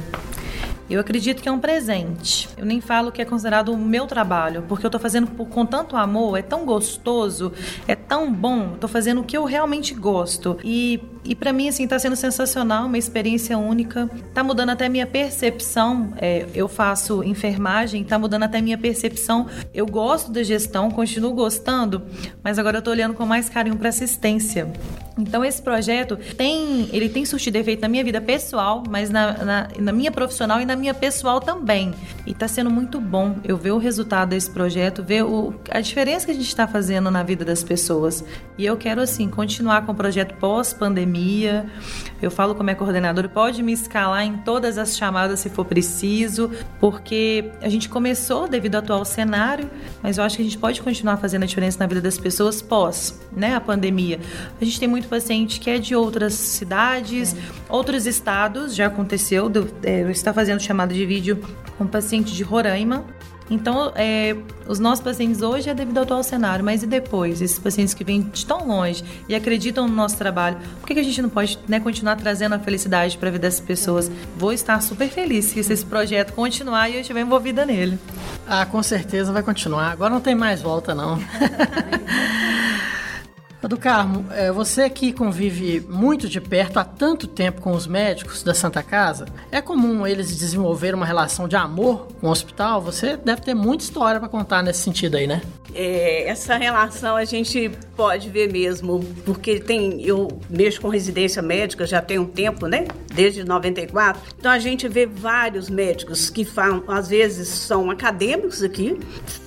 Eu acredito que é um presente. Eu nem falo que é considerado o meu trabalho, porque eu estou fazendo com tanto amor, é tão gostoso, é tão bom, estou fazendo o que eu realmente gosto. E, e para mim, assim, está sendo sensacional, uma experiência única. Está mudando até minha percepção. É, eu faço enfermagem, está mudando até minha percepção. Eu gosto da gestão, continuo gostando, mas agora eu estou olhando com mais carinho para assistência Então esse projeto tem, ele tem surtido efeito na minha vida pessoal, mas na, na, na minha profissional e na minha pessoal também. E está sendo muito bom eu ver o resultado desse projeto, ver o, a diferença que a gente está fazendo na vida das pessoas. E eu quero assim continuar com o projeto pós-pandemia. Eu falo como é coordenadora, pode me escalar em todas as chamadas se for preciso, porque a gente começou devido ao atual cenário, mas eu acho que a gente pode continuar fazendo a diferença na vida das pessoas pós, né, a pandemia. A gente tem muito paciente que é de outras cidades, é. outros estados, já aconteceu, é, eu estou fazendo chamada de vídeo com um paciente de Roraima. Então, é, os nossos pacientes hoje é devido ao atual cenário, mas e depois? Esses pacientes que vêm de tão longe e acreditam no nosso trabalho, por que, que a gente não pode né, continuar trazendo a felicidade para a vida dessas pessoas? Vou estar super feliz se esse projeto continuar e eu estiver envolvida nele. Ah, com certeza vai continuar. Agora não tem mais volta, não. *laughs* Do Carmo, é, você que convive muito de perto há tanto tempo com os médicos da Santa Casa, é comum eles desenvolverem uma relação de amor com o hospital? Você deve ter muita história para contar nesse sentido aí, né? É, essa relação a gente pode ver mesmo, porque tem eu mexo com residência médica já tem um tempo, né? Desde 94. Então a gente vê vários médicos que falam, às vezes são acadêmicos aqui,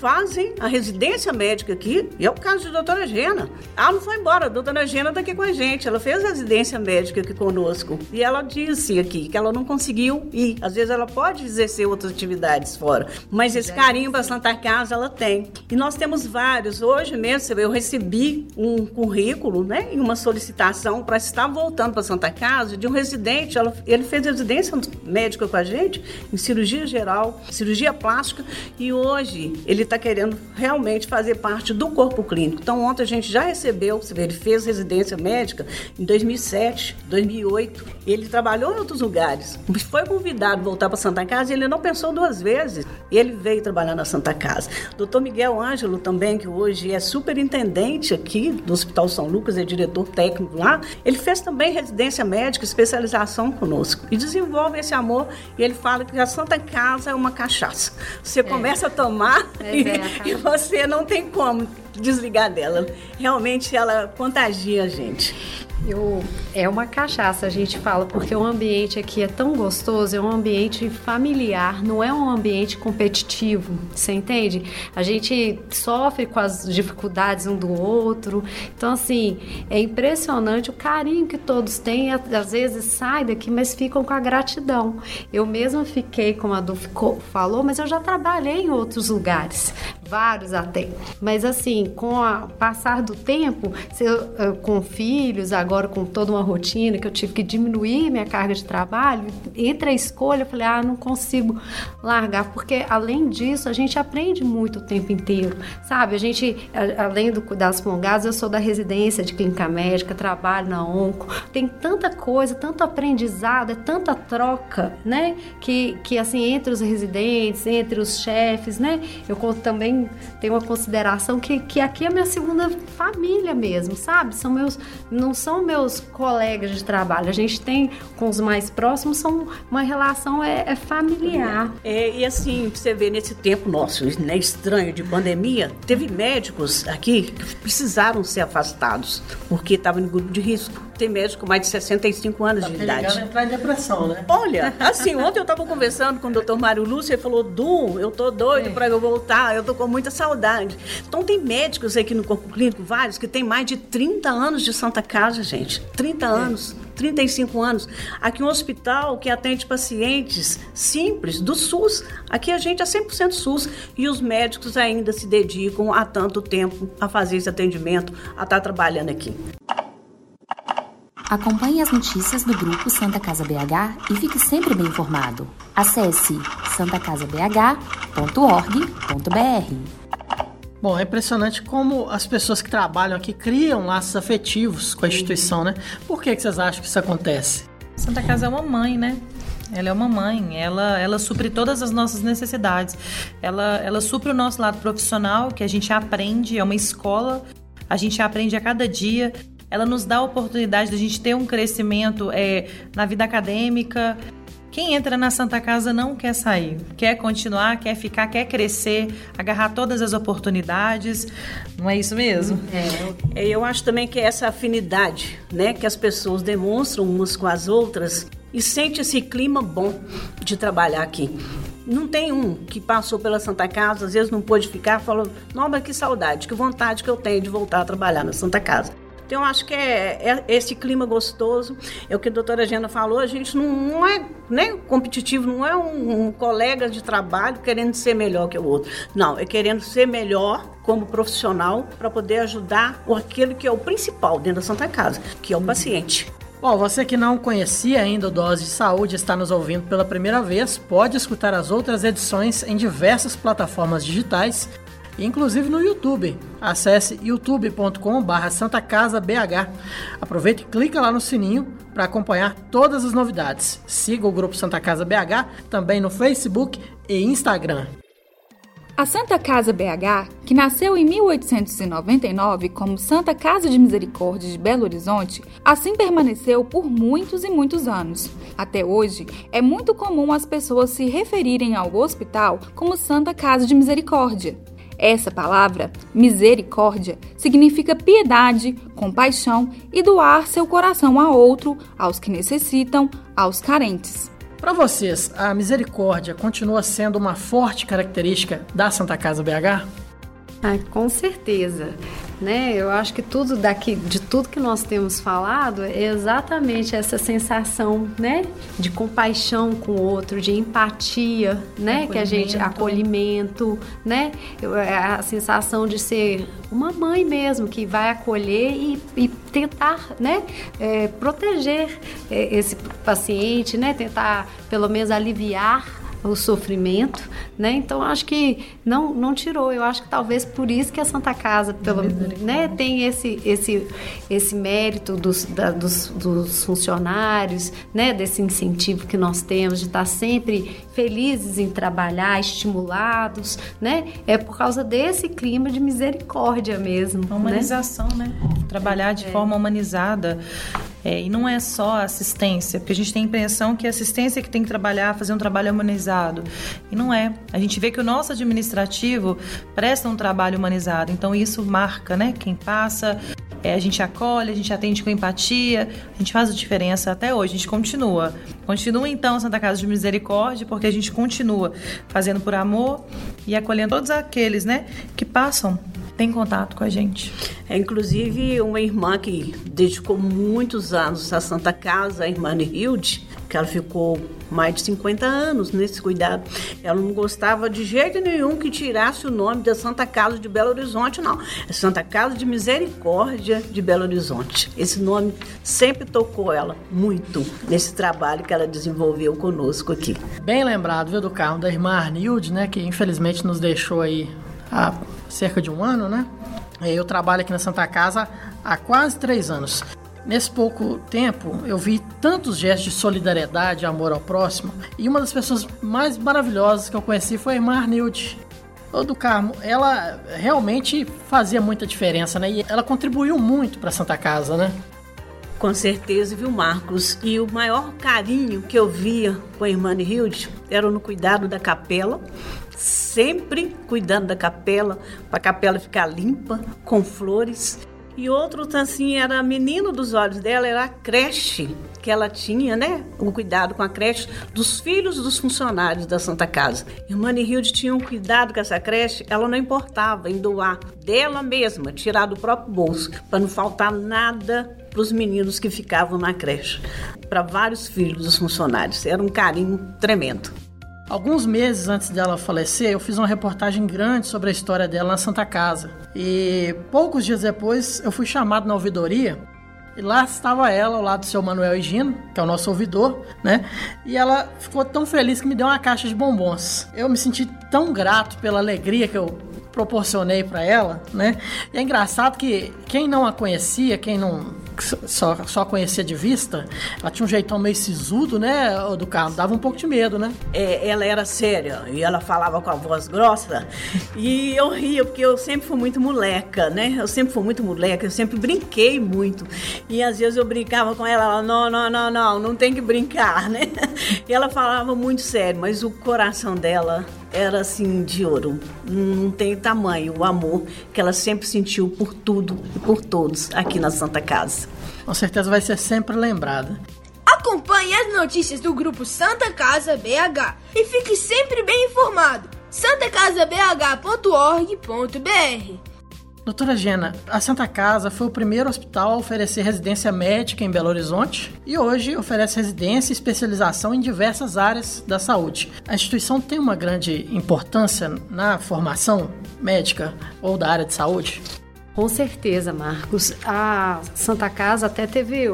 fazem a residência médica aqui, e é o caso de doutora Gena. Ah, não foi embora. A doutora Gena está aqui com a gente. Ela fez residência médica aqui conosco. E ela disse aqui que ela não conseguiu ir. Às vezes ela pode exercer outras atividades fora. Mas esse carinho para Santa Casa ela tem. E nós temos vários. Hoje mesmo, eu recebi um currículo, né? E uma solicitação para estar voltando para Santa Casa de um residente. Ele fez residência médica com a gente em cirurgia geral, cirurgia plástica. E hoje ele está querendo realmente fazer parte do corpo clínico. Então, ontem a gente já recebeu ele fez residência médica em 2007, 2008. Ele trabalhou em outros lugares. Foi convidado a voltar para Santa Casa e ele não pensou duas vezes. Ele veio trabalhar na Santa Casa. Doutor Miguel Ângelo também, que hoje é superintendente aqui do Hospital São Lucas, é diretor técnico lá, ele fez também residência médica, especialização conosco. E desenvolve esse amor e ele fala que a Santa Casa é uma cachaça. Você é. começa a tomar é, e, e você não tem como desligar dela. Realmente ela contagia a gente. Eu, é uma cachaça, a gente fala, porque o ambiente aqui é tão gostoso, é um ambiente familiar, não é um ambiente competitivo, você entende? A gente sofre com as dificuldades um do outro, então assim, é impressionante o carinho que todos têm, às vezes sai daqui, mas ficam com a gratidão. Eu mesma fiquei, como a Du ficou, falou, mas eu já trabalhei em outros lugares, vários até, mas assim, com o passar do tempo, com filhos, agora com toda uma rotina que eu tive que diminuir minha carga de trabalho, entre a escolha eu falei, ah, não consigo largar, porque além disso a gente aprende muito o tempo inteiro, sabe? A gente, além do cuidados prolongados, eu sou da residência de clínica médica, trabalho na onco, tem tanta coisa, tanto aprendizado, é tanta troca, né? Que, que assim, entre os residentes, entre os chefes, né? Eu também tenho uma consideração que, que aqui é minha segunda família mesmo, sabe? São meus, não são meus colegas de trabalho. A gente tem com os mais próximos, são uma relação é, é familiar. É, e assim, você vê nesse tempo nosso, né, estranho de pandemia, teve médicos aqui que precisaram ser afastados porque estavam em grupo de risco tem médico com mais de 65 anos tá de idade. entrar em depressão, né? Olha, assim, ontem eu estava conversando com o doutor Mário Lúcio, ele falou, Du, eu tô doido é. para eu voltar, eu tô com muita saudade. Então tem médicos aqui no corpo clínico, vários, que tem mais de 30 anos de Santa Casa, gente. 30 é. anos. 35 anos. Aqui um hospital que atende pacientes simples do SUS. Aqui a gente é 100% SUS e os médicos ainda se dedicam há tanto tempo a fazer esse atendimento, a estar trabalhando aqui. Acompanhe as notícias do grupo Santa Casa BH e fique sempre bem informado. Acesse santacasabh.org.br. Bom, é impressionante como as pessoas que trabalham aqui criam laços afetivos com a instituição, né? Por que, que vocês acham que isso acontece? Santa Casa é uma mãe, né? Ela é uma mãe, ela, ela supre todas as nossas necessidades. Ela, ela supre o nosso lado profissional, que a gente aprende, é uma escola, a gente aprende a cada dia ela nos dá a oportunidade de a gente ter um crescimento é, na vida acadêmica. Quem entra na Santa Casa não quer sair, quer continuar, quer ficar, quer crescer, agarrar todas as oportunidades. Não é isso mesmo? É, eu acho também que é essa afinidade, né, que as pessoas demonstram umas com as outras e sente esse clima bom de trabalhar aqui. Não tem um que passou pela Santa Casa, às vezes não pôde ficar, falou: mas que saudade, que vontade que eu tenho de voltar a trabalhar na Santa Casa. Então, eu acho que é, é, esse clima gostoso. É o que a doutora Gena falou, a gente não, não é nem competitivo, não é um, um, colega de trabalho querendo ser melhor que o outro. Não, é querendo ser melhor como profissional para poder ajudar aquele que é o principal dentro da Santa Casa, que é o paciente. Bom, você que não conhecia ainda o Dose de Saúde está nos ouvindo pela primeira vez, pode escutar as outras edições em diversas plataformas digitais inclusive no YouTube. Acesse BH. Aproveite e clica lá no sininho para acompanhar todas as novidades. Siga o Grupo Santa Casa BH também no Facebook e Instagram. A Santa Casa BH, que nasceu em 1899 como Santa Casa de Misericórdia de Belo Horizonte, assim permaneceu por muitos e muitos anos. Até hoje, é muito comum as pessoas se referirem ao hospital como Santa Casa de Misericórdia. Essa palavra, misericórdia, significa piedade, compaixão e doar seu coração a outro, aos que necessitam, aos carentes. Para vocês, a misericórdia continua sendo uma forte característica da Santa Casa BH? Ah, com certeza. Né? Eu acho que tudo daqui, de tudo que nós temos falado, é exatamente essa sensação, né, de compaixão com o outro, de empatia, né, que a gente acolhimento, né, é a sensação de ser uma mãe mesmo que vai acolher e, e tentar, né, é, proteger é, esse paciente, né, tentar pelo menos aliviar o sofrimento, né? Então acho que não não tirou. Eu acho que talvez por isso que a Santa Casa, pelo, né, tem esse esse esse mérito dos, da, dos, dos funcionários, né, desse incentivo que nós temos de estar sempre felizes em trabalhar, estimulados, né? É por causa desse clima de misericórdia mesmo. A humanização, né? né? Trabalhar de é. forma humanizada. É, e não é só assistência, porque a gente tem a impressão que a assistência é que tem que trabalhar, fazer um trabalho humanizado. E não é. A gente vê que o nosso administrativo presta um trabalho humanizado. Então isso marca, né? Quem passa, é, a gente acolhe, a gente atende com empatia, a gente faz a diferença até hoje, a gente continua. Continua então Santa Casa de Misericórdia, porque a gente continua fazendo por amor e acolhendo todos aqueles, né, que passam tem contato com a gente. É, inclusive, uma irmã que dedicou muitos anos à Santa Casa, a irmã Hilde, que ela ficou mais de 50 anos nesse cuidado. Ela não gostava de jeito nenhum que tirasse o nome da Santa Casa de Belo Horizonte, não. É Santa Casa de Misericórdia de Belo Horizonte. Esse nome sempre tocou ela muito nesse trabalho que ela desenvolveu conosco aqui. Bem lembrado, viu, do carro da irmã Arnilde, né, que infelizmente nos deixou aí há cerca de um ano, né? Eu trabalho aqui na Santa Casa há quase três anos. Nesse pouco tempo, eu vi tantos gestos de solidariedade amor ao próximo, e uma das pessoas mais maravilhosas que eu conheci foi a irmã Arnilde. Ô do Carmo, ela realmente fazia muita diferença, né? E ela contribuiu muito para Santa Casa, né? Com certeza, viu, Marcos? E o maior carinho que eu via com a irmã Hilde era no cuidado da capela, sempre cuidando da capela, para a capela ficar limpa, com flores. E outro, assim, era menino dos olhos dela, era a creche que ela tinha, né? O cuidado com a creche dos filhos dos funcionários da Santa Casa. Irmã Hilde tinha um cuidado com essa creche, ela não importava em doar dela mesma, tirar do próprio bolso, para não faltar nada para os meninos que ficavam na creche, para vários filhos dos funcionários. Era um carinho tremendo. Alguns meses antes dela falecer, eu fiz uma reportagem grande sobre a história dela na Santa Casa. E poucos dias depois, eu fui chamado na ouvidoria e lá estava ela ao lado do seu Manuel Higino, que é o nosso ouvidor, né? E ela ficou tão feliz que me deu uma caixa de bombons. Eu me senti tão grato pela alegria que eu proporcionei para ela, né? E é engraçado que quem não a conhecia, quem não só, só conhecia de vista, ela tinha um jeitão meio sisudo, né, do carro, dava um pouco de medo, né? É, ela era séria e ela falava com a voz grossa e eu ria porque eu sempre fui muito moleca, né? Eu sempre fui muito moleca, eu sempre brinquei muito e às vezes eu brincava com ela, ela não, não, não, não, não tem que brincar, *laughs* né? E ela falava muito sério, mas o coração dela era assim de ouro. Não tem tamanho o amor que ela sempre sentiu por tudo e por todos aqui na Santa Casa. Com certeza vai ser sempre lembrada. Acompanhe as notícias do grupo Santa Casa BH e fique sempre bem informado. santacasabh.org.br Doutora Gena, a Santa Casa foi o primeiro hospital a oferecer residência médica em Belo Horizonte e hoje oferece residência e especialização em diversas áreas da saúde. A instituição tem uma grande importância na formação médica ou da área de saúde? Com certeza, Marcos. A Santa Casa até teve,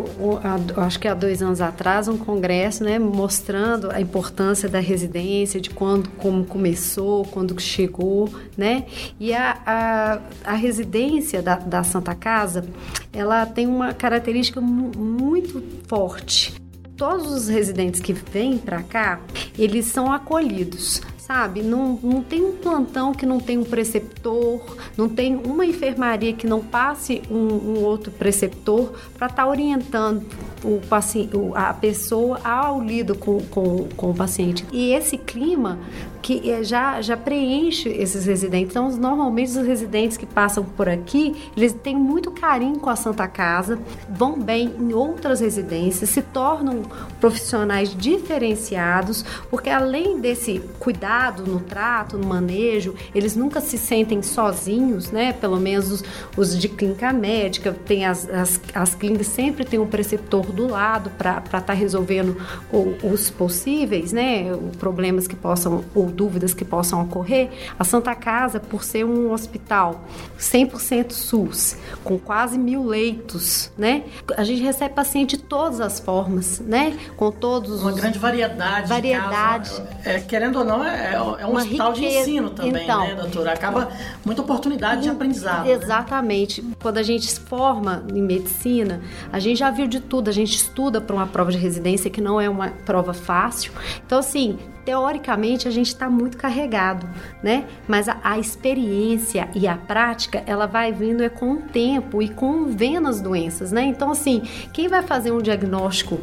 acho que há dois anos atrás, um congresso, né, mostrando a importância da residência, de quando, como começou, quando chegou, né? E a, a, a residência da, da Santa Casa, ela tem uma característica muito forte todos os residentes que vêm para cá, eles são acolhidos sabe? Não, não tem um plantão que não tem um preceptor, não tem uma enfermaria que não passe um, um outro preceptor para estar tá orientando o paciente, a pessoa ao lido com, com, com o paciente. E esse clima que é, já, já preenche esses residentes. Então, normalmente os residentes que passam por aqui, eles têm muito carinho com a Santa Casa, vão bem em outras residências, se tornam profissionais diferenciados, porque além desse cuidado no trato, no manejo, eles nunca se sentem sozinhos, né? Pelo menos os, os de clínica médica, tem as, as, as clínicas sempre tem um preceptor do lado para estar tá resolvendo os possíveis, né? Problemas que possam ou dúvidas que possam ocorrer. A Santa Casa, por ser um hospital 100% SUS, com quase mil leitos, né? A gente recebe paciente de todas as formas, né? Com todos uma os... grande variedade. Variedade. É, querendo ou não, é, é um uma hospital riqueza. de ensino também, então, né, doutora? Acaba muita oportunidade de aprendizado. Né? Exatamente. Né? Quando a gente se forma em medicina, a gente já viu de tudo. A gente estuda para uma prova de residência que não é uma prova fácil. Então, assim, teoricamente a gente está muito carregado, né? Mas a, a, experiência e a prática ela vai vindo é com o tempo e com vendo as doenças, né? Então assim, quem vai fazer um diagnóstico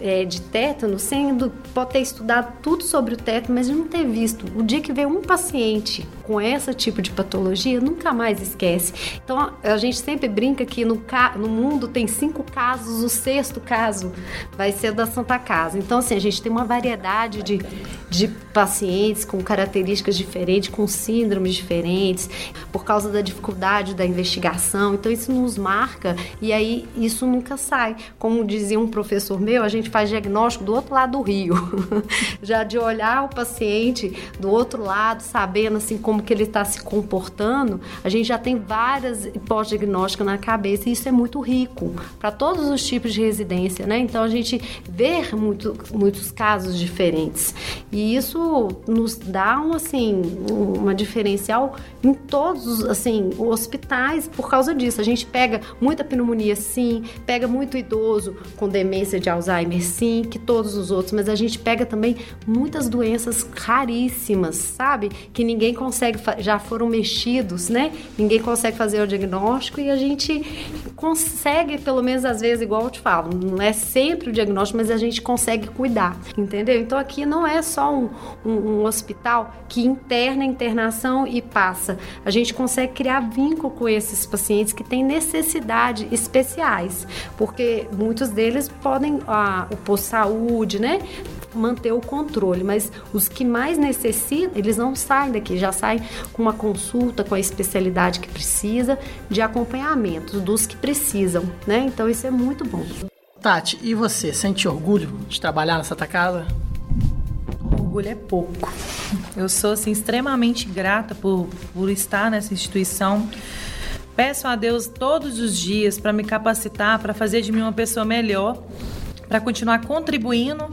é, de tétano, sendo pode ter estudado tudo sobre o tétano, mas não ter visto. O dia que vê um paciente com esse tipo de patologia, nunca mais esquece. Então a gente sempre brinca que no, no mundo tem cinco casos, o sexto caso vai ser da Santa Casa. Então assim a gente tem uma variedade de de pacientes com características diferentes, com síndromes diferentes, por causa da dificuldade da investigação. Então isso nos marca e aí isso nunca sai. Como dizia um professor meu, a gente faz diagnóstico do outro lado do rio. *laughs* Já de olhar o paciente do outro lado, sabendo assim como que ele está se comportando, a gente já tem várias pós-diagnósticas na cabeça e isso é muito rico para todos os tipos de residência, né? Então a gente vê muito, muitos casos diferentes. E isso nos dá um, assim, uma diferencial em todos os assim, hospitais por causa disso. A gente pega muita pneumonia, sim, pega muito idoso com demência de Alzheimer, sim, que todos os outros, mas a gente pega também muitas doenças raríssimas, sabe? Que ninguém consegue, já foram mexidos, né? Ninguém consegue fazer o diagnóstico e a gente consegue, pelo menos às vezes, igual eu te falo, não é sempre o diagnóstico, mas a gente consegue cuidar, entendeu? Então aqui não é só um, um, um hospital que interna a internação e passa. A gente consegue criar vínculo com esses pacientes que têm necessidades especiais, porque muitos deles podem, ah, o posto saúde, né? manter o controle, mas os que mais necessitam, eles não saem daqui, já saem com uma consulta com a especialidade que precisa, de acompanhamento dos que precisam, né? Então isso é muito bom. Tati, e você sente orgulho de trabalhar Santa Casa? Orgulho é pouco. Eu sou assim, extremamente grata por, por estar nessa instituição. Peço a Deus todos os dias para me capacitar, para fazer de mim uma pessoa melhor, para continuar contribuindo,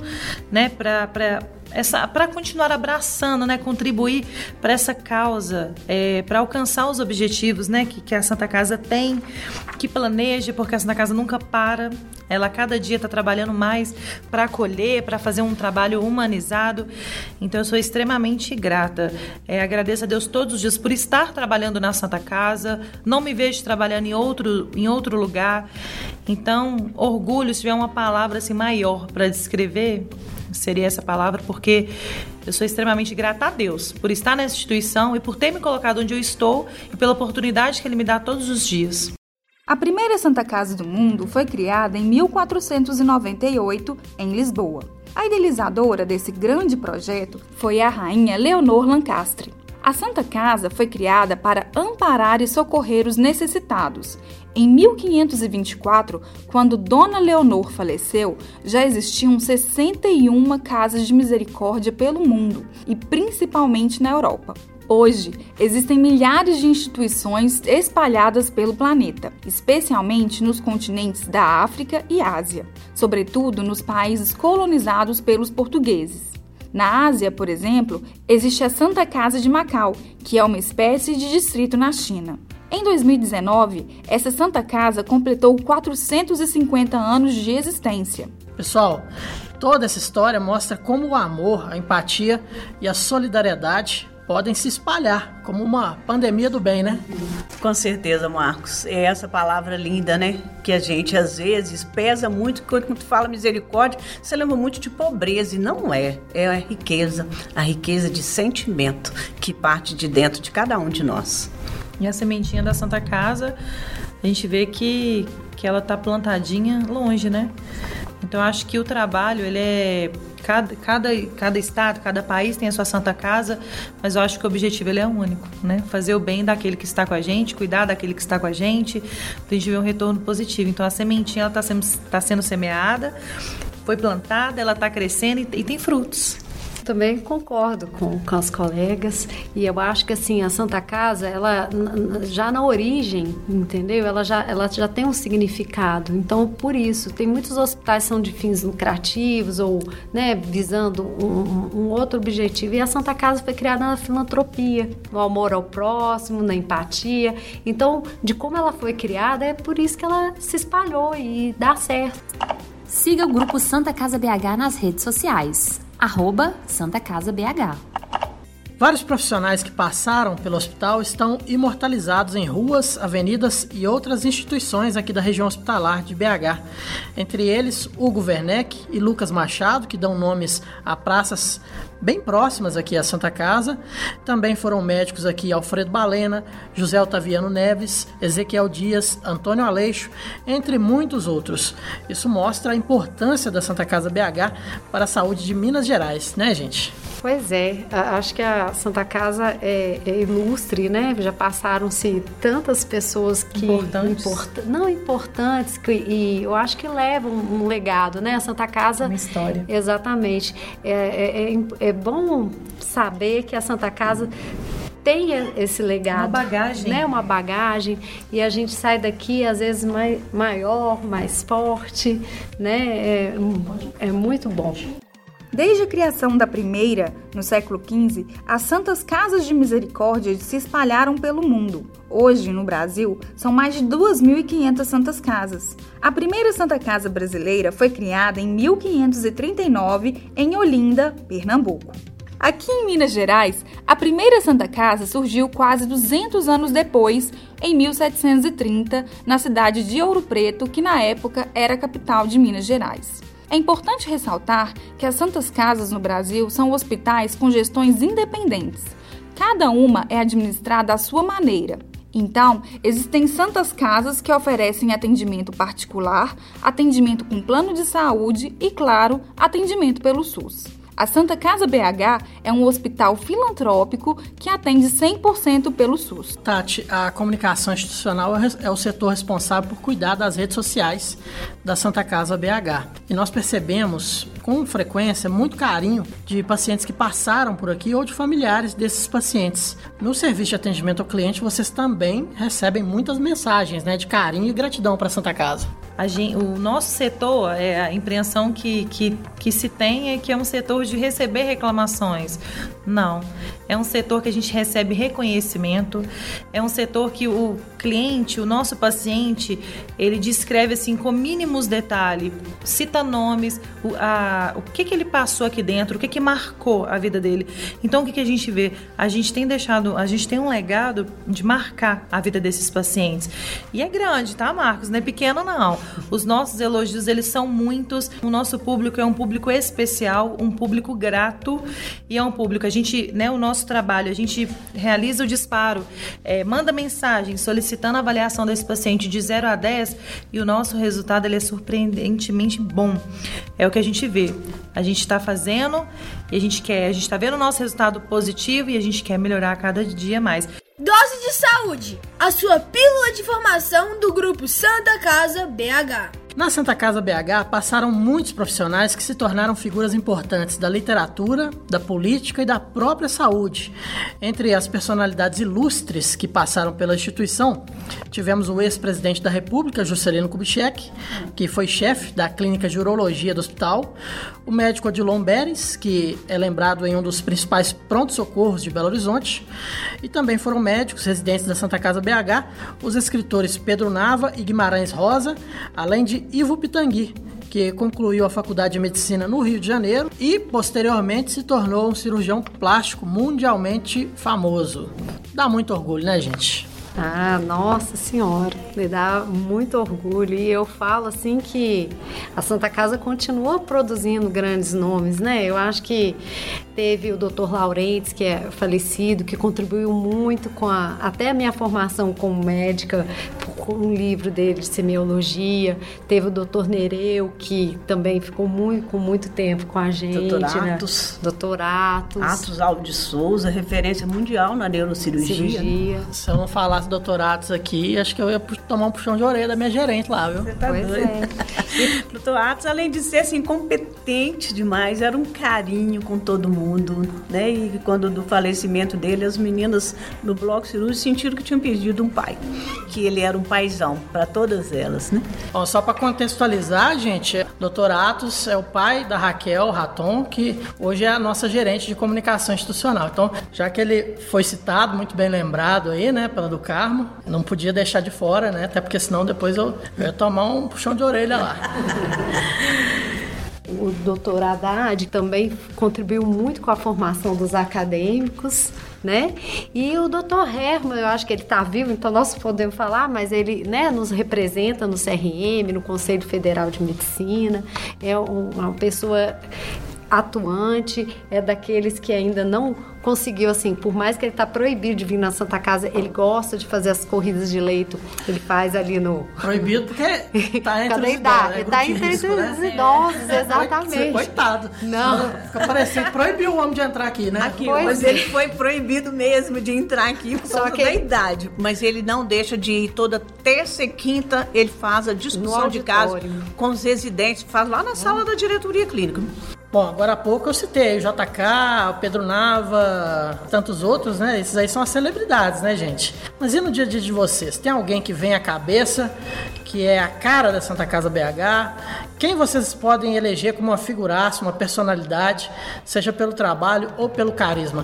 né, para essa para continuar abraçando, né, contribuir para essa causa, é, para alcançar os objetivos, né, que, que a Santa Casa tem, que planeja, porque a Santa Casa nunca para, ela cada dia está trabalhando mais para acolher, para fazer um trabalho humanizado. Então eu sou extremamente grata. É, agradeço a Deus todos os dias por estar trabalhando na Santa Casa. Não me vejo trabalhando em outro, em outro lugar. Então, orgulho, se tiver uma palavra assim maior para descrever, seria essa palavra, porque eu sou extremamente grata a Deus por estar nessa instituição e por ter me colocado onde eu estou e pela oportunidade que Ele me dá todos os dias. A primeira Santa Casa do Mundo foi criada em 1498 em Lisboa. A idealizadora desse grande projeto foi a rainha Leonor Lancastre. A Santa Casa foi criada para amparar e socorrer os necessitados. Em 1524, quando Dona Leonor faleceu, já existiam 61 casas de misericórdia pelo mundo e principalmente na Europa. Hoje, existem milhares de instituições espalhadas pelo planeta, especialmente nos continentes da África e Ásia, sobretudo nos países colonizados pelos portugueses. Na Ásia, por exemplo, existe a Santa Casa de Macau, que é uma espécie de distrito na China. Em 2019, essa Santa Casa completou 450 anos de existência. Pessoal, toda essa história mostra como o amor, a empatia e a solidariedade podem se espalhar como uma pandemia do bem, né? Com certeza, Marcos. É essa palavra linda, né? Que a gente às vezes pesa muito quando tu fala misericórdia, você lembra muito de pobreza e não é. É a riqueza, a riqueza de sentimento que parte de dentro de cada um de nós. E a sementinha da Santa Casa, a gente vê que, que ela tá plantadinha longe, né? Então acho que o trabalho ele é cada, cada, cada estado, cada país tem a sua santa casa, mas eu acho que o objetivo ele é único, né? Fazer o bem daquele que está com a gente, cuidar daquele que está com a gente, para a gente ver um retorno positivo. Então a sementinha está sendo, tá sendo semeada, foi plantada, ela está crescendo e, e tem frutos. Também concordo com, com as colegas. E eu acho que assim a Santa Casa ela já na origem entendeu? Ela já ela já tem um significado. Então por isso tem muitos hospitais que são de fins lucrativos ou né visando um, um outro objetivo. E a Santa Casa foi criada na filantropia no amor ao próximo na empatia. Então de como ela foi criada é por isso que ela se espalhou e dá certo. Siga o grupo Santa Casa BH nas redes sociais arroba Santa Casa BH. Vários profissionais que passaram pelo hospital estão imortalizados em ruas, avenidas e outras instituições aqui da região hospitalar de BH. Entre eles, Hugo Werneck e Lucas Machado, que dão nomes a praças bem próximas aqui à Santa Casa. Também foram médicos aqui Alfredo Balena, José Otaviano Neves, Ezequiel Dias, Antônio Aleixo, entre muitos outros. Isso mostra a importância da Santa Casa BH para a saúde de Minas Gerais, né, gente? Pois é, acho que a Santa Casa é, é ilustre, né? Já passaram-se tantas pessoas que importantes, import, não importantes que, e eu acho que levam um legado, né? A Santa Casa, uma história. Exatamente. É, é, é, é bom saber que a Santa Casa tem esse legado. Uma bagagem. Né? Uma bagagem. E a gente sai daqui, às vezes, mais, maior, mais forte, né? É, é muito bom. Desde a criação da primeira, no século XV, as Santas Casas de Misericórdia se espalharam pelo mundo. Hoje, no Brasil, são mais de 2.500 Santas Casas. A primeira Santa Casa brasileira foi criada em 1539 em Olinda, Pernambuco. Aqui em Minas Gerais, a primeira Santa Casa surgiu quase 200 anos depois, em 1730, na cidade de Ouro Preto, que na época era a capital de Minas Gerais. É importante ressaltar que as Santas Casas no Brasil são hospitais com gestões independentes. Cada uma é administrada à sua maneira. Então, existem santas casas que oferecem atendimento particular, atendimento com plano de saúde e, claro, atendimento pelo SUS. A Santa Casa BH é um hospital filantrópico que atende 100% pelo SUS. Tati, a comunicação institucional é, é o setor responsável por cuidar das redes sociais da Santa Casa BH. E nós percebemos com frequência muito carinho de pacientes que passaram por aqui ou de familiares desses pacientes. No serviço de atendimento ao cliente, vocês também recebem muitas mensagens né, de carinho e gratidão para a Santa Casa. Gente, o nosso setor, é a impressão que, que, que se tem é que é um setor de receber reclamações. Não. É um setor que a gente recebe reconhecimento, é um setor que o cliente, o nosso paciente, ele descreve assim com mínimos detalhes, cita nomes, o, a, o que, que ele passou aqui dentro, o que, que marcou a vida dele. Então o que, que a gente vê? A gente tem deixado, a gente tem um legado de marcar a vida desses pacientes. E é grande, tá, Marcos? Não é pequeno, não. Os nossos elogios, eles são muitos. O nosso público é um público especial, um público grato e é um público. A gente, né, o nosso trabalho, a gente realiza o disparo, é, manda mensagem solicitando a avaliação desse paciente de 0 a 10 e o nosso resultado ele é surpreendentemente bom. É o que a gente vê. A gente está fazendo e a gente quer, a gente está vendo o nosso resultado positivo e a gente quer melhorar cada dia mais. Dose de Saúde, a sua pílula de informação do grupo Santa Casa BH. Na Santa Casa BH passaram muitos profissionais que se tornaram figuras importantes da literatura, da política e da própria saúde. Entre as personalidades ilustres que passaram pela instituição, tivemos o ex-presidente da República, Juscelino Kubitschek, que foi chefe da clínica de urologia do hospital, o médico Adilon Beres, que é lembrado em um dos principais prontos-socorros de Belo Horizonte, e também foram médicos residentes da Santa Casa BH, os escritores Pedro Nava e Guimarães Rosa, além de Ivo Pitangui, que concluiu a faculdade de medicina no Rio de Janeiro e posteriormente se tornou um cirurgião plástico mundialmente famoso. Dá muito orgulho, né, gente? Ah, nossa senhora, me dá muito orgulho. E eu falo assim que a Santa Casa continua produzindo grandes nomes, né? Eu acho que teve o Dr. Laurentes, que é falecido, que contribuiu muito com a, até a minha formação como médica, com um livro dele de semiologia. Teve o Dr. Nereu, que também ficou muito, com muito tempo com a gente. Doutor Atos. Né? Doutor Atos. Atos Alves de Souza, referência mundial na neurocirurgia. Cirurgia. Se eu não falasse doutoratos aqui, acho que eu ia tomar um puxão de orelha da minha gerente lá, viu? Você tá pois doido. É. *laughs* doutor Atos, além de ser assim, competente demais, era um carinho com todo mundo, né? E quando do falecimento dele, as meninas do bloco cirúrgico sentiram que tinham perdido um pai, que ele era um paizão para todas elas, né? Ó, só para contextualizar, gente, doutor Atos é o pai da Raquel Raton, que hoje é a nossa gerente de comunicação institucional. Então, já que ele foi citado, muito bem lembrado aí, né, pela do Carmo, não podia deixar de fora, né? Até porque senão depois eu, eu ia tomar um puxão de orelha lá. *laughs* o doutor Haddad também contribuiu muito com a formação dos acadêmicos, né? E o doutor Herman, eu acho que ele está vivo, então nós podemos falar, mas ele né, nos representa no CRM, no Conselho Federal de Medicina, é uma pessoa atuante, é daqueles que ainda não conseguiu, assim, por mais que ele está proibido de vir na Santa Casa, ele gosta de fazer as corridas de leito. Ele faz ali no. Proibido porque *laughs* tá entre os idade, é tá entre risco, né? os idosos, é, exatamente. Coitado. Não. Fica parecendo que proibiu o homem de entrar aqui, né? Aqui, pois mas é. ele foi proibido mesmo de entrar aqui por causa da idade. Mas ele não deixa de ir toda terça e quinta, ele faz a discussão de caso com os residentes, faz lá na sala da diretoria clínica. Bom, agora há pouco eu citei o JK, o Pedro Nava, tantos outros, né? Esses aí são as celebridades, né, gente? Mas e no dia a dia de vocês? Tem alguém que vem à cabeça, que é a cara da Santa Casa BH? Quem vocês podem eleger como uma figuraça, uma personalidade, seja pelo trabalho ou pelo carisma?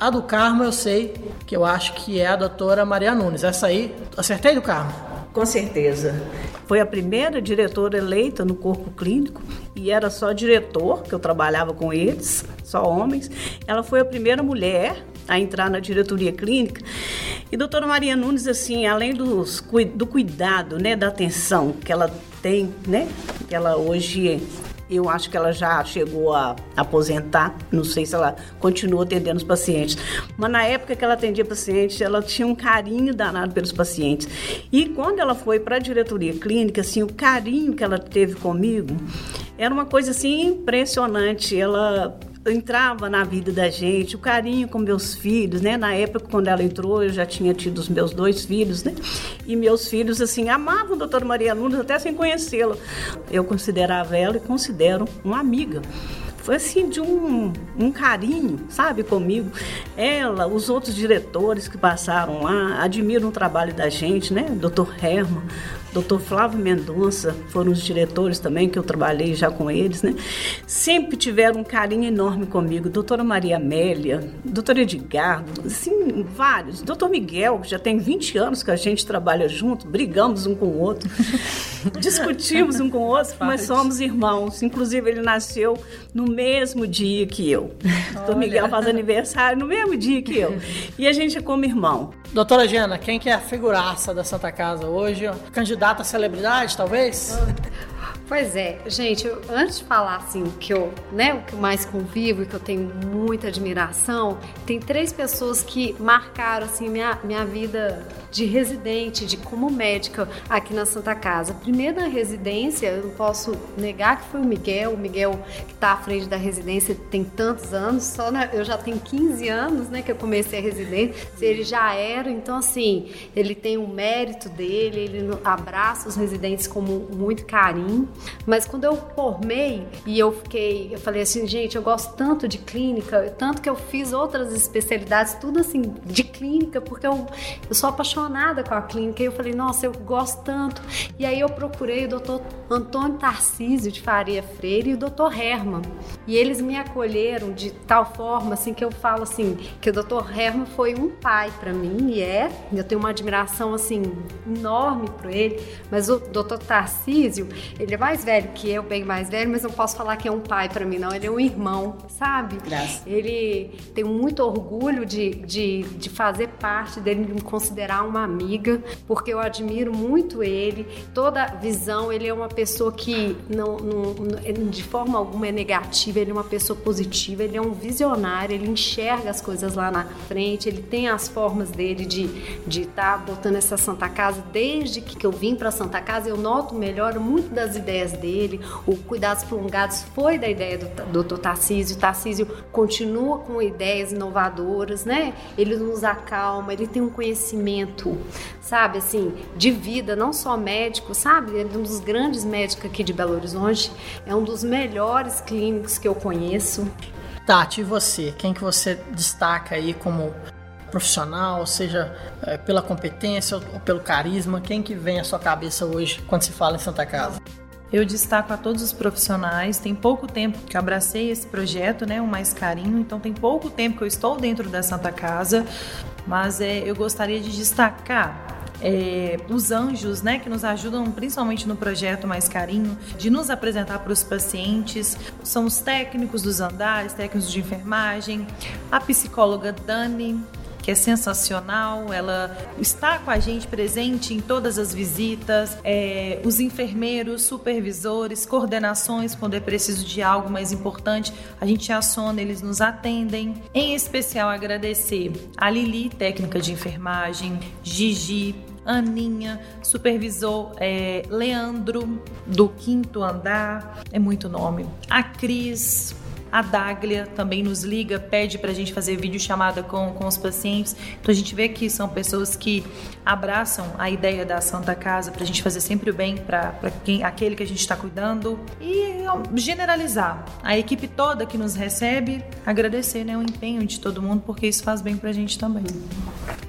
A do Carmo eu sei, que eu acho que é a doutora Maria Nunes. Essa aí, acertei do Carmo? Com certeza. Foi a primeira diretora eleita no corpo clínico e era só diretor, que eu trabalhava com eles, só homens. Ela foi a primeira mulher a entrar na diretoria clínica. E doutora Maria Nunes, assim, além dos, do cuidado, né, da atenção que ela tem, né, que ela hoje eu acho que ela já chegou a aposentar, não sei se ela continua atendendo os pacientes. Mas na época que ela atendia pacientes, ela tinha um carinho danado pelos pacientes. E quando ela foi para a diretoria clínica, assim, o carinho que ela teve comigo era uma coisa assim impressionante. Ela entrava na vida da gente, o carinho com meus filhos, né? Na época, quando ela entrou, eu já tinha tido os meus dois filhos, né? E meus filhos, assim, amavam a doutora Maria Nunes até sem conhecê-la. Eu considerava ela e considero uma amiga foi assim de um, um carinho, sabe, comigo. Ela, os outros diretores que passaram lá, admiram o trabalho da gente, né? Dr. Herman, doutor Flávio Mendonça, foram os diretores também, que eu trabalhei já com eles, né? Sempre tiveram um carinho enorme comigo. Doutora Maria Amélia, doutor Edgardo, assim, vários. Doutor Miguel, que já tem 20 anos que a gente trabalha junto, brigamos um com o outro, *laughs* discutimos um com o outro, mas somos irmãos. Inclusive, ele nasceu no mesmo dia que eu. Doutor Miguel faz aniversário no mesmo dia que eu. E a gente é como irmão. Doutora Jana, quem que é a figuraça da Santa Casa hoje? Candidata a celebridade, talvez? *laughs* Pois é, gente, eu, antes de falar assim que eu, né, o que mais convivo e que eu tenho muita admiração, tem três pessoas que marcaram assim minha, minha vida de residente, de como médica aqui na Santa Casa. Primeiro na residência, eu não posso negar que foi o Miguel, o Miguel que está à frente da residência tem tantos anos, só na, eu já tenho 15 anos, né, que eu comecei a residência, ele já era, então assim, ele tem o mérito dele, ele abraça os residentes com muito carinho. Mas quando eu formei e eu fiquei, eu falei assim, gente, eu gosto tanto de clínica, tanto que eu fiz outras especialidades, tudo assim, de clínica, porque eu, eu sou apaixonada com a clínica. E eu falei, nossa, eu gosto tanto. E aí eu procurei o doutor Antônio Tarcísio de Faria Freire e o doutor Herman. E eles me acolheram de tal forma, assim, que eu falo assim, que o doutor Herman foi um pai para mim, e é, eu tenho uma admiração, assim, enorme por ele, mas o doutor Tarcísio, ele é mais velho que eu, bem mais velho, mas não posso falar que é um pai para mim, não. Ele é um irmão, sabe? Graças. Ele tem muito orgulho de, de, de fazer parte dele, de me considerar uma amiga, porque eu admiro muito ele. Toda visão, ele é uma pessoa que não, não, de forma alguma é negativa, ele é uma pessoa positiva, ele é um visionário, ele enxerga as coisas lá na frente, ele tem as formas dele de estar de tá botando essa Santa Casa. Desde que eu vim para Santa Casa, eu noto melhor muito das ideias ideias dele. O Cuidados Prolongados foi da ideia do Dr. Tarcísio. O Tarcísio continua com ideias inovadoras, né? Ele nos acalma, ele tem um conhecimento, sabe, assim, de vida, não só médico, sabe? Ele é um dos grandes médicos aqui de Belo Horizonte, é um dos melhores clínicos que eu conheço. Tati, e você? Quem que você destaca aí como profissional, seja é, pela competência ou pelo carisma, quem que vem à sua cabeça hoje quando se fala em Santa Casa? Eu destaco a todos os profissionais. Tem pouco tempo que abracei esse projeto, né, o Mais Carinho. Então tem pouco tempo que eu estou dentro da Santa Casa, mas é, eu gostaria de destacar é, os anjos, né, que nos ajudam principalmente no projeto Mais Carinho, de nos apresentar para os pacientes. São os técnicos dos andares, técnicos de enfermagem, a psicóloga Dani, que é sensacional. Ela está com a gente presente em todas as visitas, é, os enfermeiros, supervisores, coordenações, quando é preciso de algo mais importante, a gente aciona, eles nos atendem. Em especial, agradecer a Lili, técnica de enfermagem, Gigi, Aninha, supervisor é, Leandro, do quinto andar, é muito nome. A Cris, a Daglia também nos liga, pede para a gente fazer vídeo chamada com, com os pacientes. Então a gente vê que são pessoas que abraçam a ideia da Santa Casa para a gente fazer sempre o bem para aquele que a gente está cuidando e generalizar. A equipe toda que nos recebe, agradecer né, o empenho de todo mundo, porque isso faz bem para a gente também.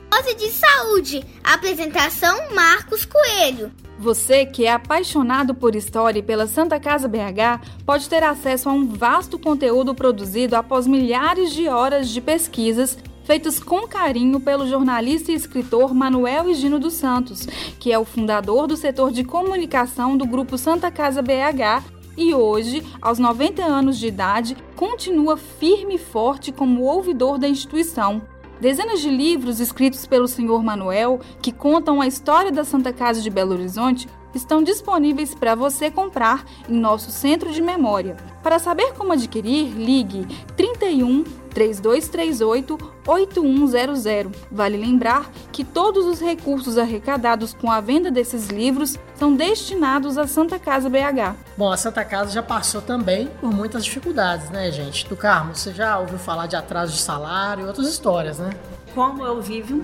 Dose de Saúde. Apresentação Marcos Coelho. Você que é apaixonado por história e pela Santa Casa BH pode ter acesso a um vasto conteúdo produzido após milhares de horas de pesquisas feitas com carinho pelo jornalista e escritor Manuel Higino dos Santos, que é o fundador do setor de comunicação do grupo Santa Casa BH e hoje, aos 90 anos de idade, continua firme e forte como ouvidor da instituição. Dezenas de livros escritos pelo Sr. Manuel, que contam a história da Santa Casa de Belo Horizonte, estão disponíveis para você comprar em nosso centro de memória. Para saber como adquirir, ligue 31 3238 8100. Vale lembrar que todos os recursos arrecadados com a venda desses livros são destinados à Santa Casa BH. Bom, a Santa Casa já passou também por muitas dificuldades, né, gente? Do Carmo, você já ouviu falar de atraso de salário e outras histórias, né? Como eu vivo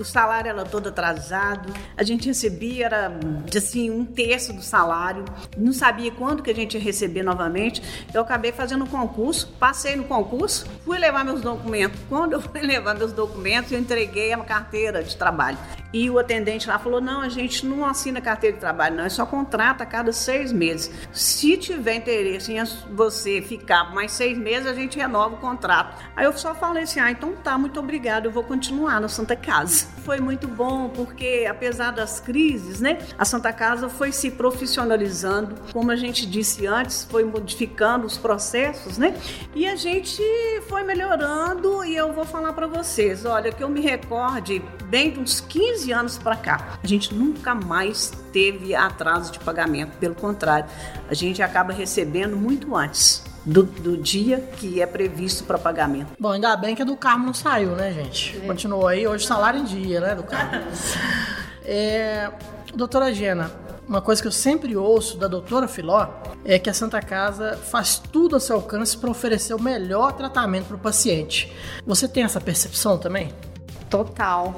o salário era todo atrasado, a gente recebia era assim um terço do salário, não sabia quando que a gente ia receber novamente. Eu acabei fazendo um concurso, passei no concurso, fui levar meus documentos. Quando eu fui *laughs* levar meus documentos, eu entreguei a carteira de trabalho. E o atendente lá falou: não, a gente não assina carteira de trabalho, não, é só contrata a cada seis meses. Se tiver interesse em você ficar mais seis meses, a gente renova o contrato. Aí eu só falei assim: ah, então tá, muito obrigado, eu vou continuar na Santa Casa. Foi muito bom, porque apesar das crises, né, a Santa Casa foi se profissionalizando, como a gente disse antes, foi modificando os processos, né, e a gente foi melhorando. E eu vou falar para vocês: olha, que eu me recorde bem uns 15 15 anos para cá. A gente nunca mais teve atraso de pagamento, pelo contrário, a gente acaba recebendo muito antes. Do, do, dia que é previsto para pagamento. Bom, ainda bem que a do Carmo não saiu, né, gente? É. Continuou aí, hoje salário em dia, né, do Carmo. *laughs* é, doutora Gena, uma coisa que eu sempre ouço da doutora Filó é que a Santa Casa faz tudo a seu alcance para oferecer o melhor tratamento para o paciente. Você tem essa percepção também? Total.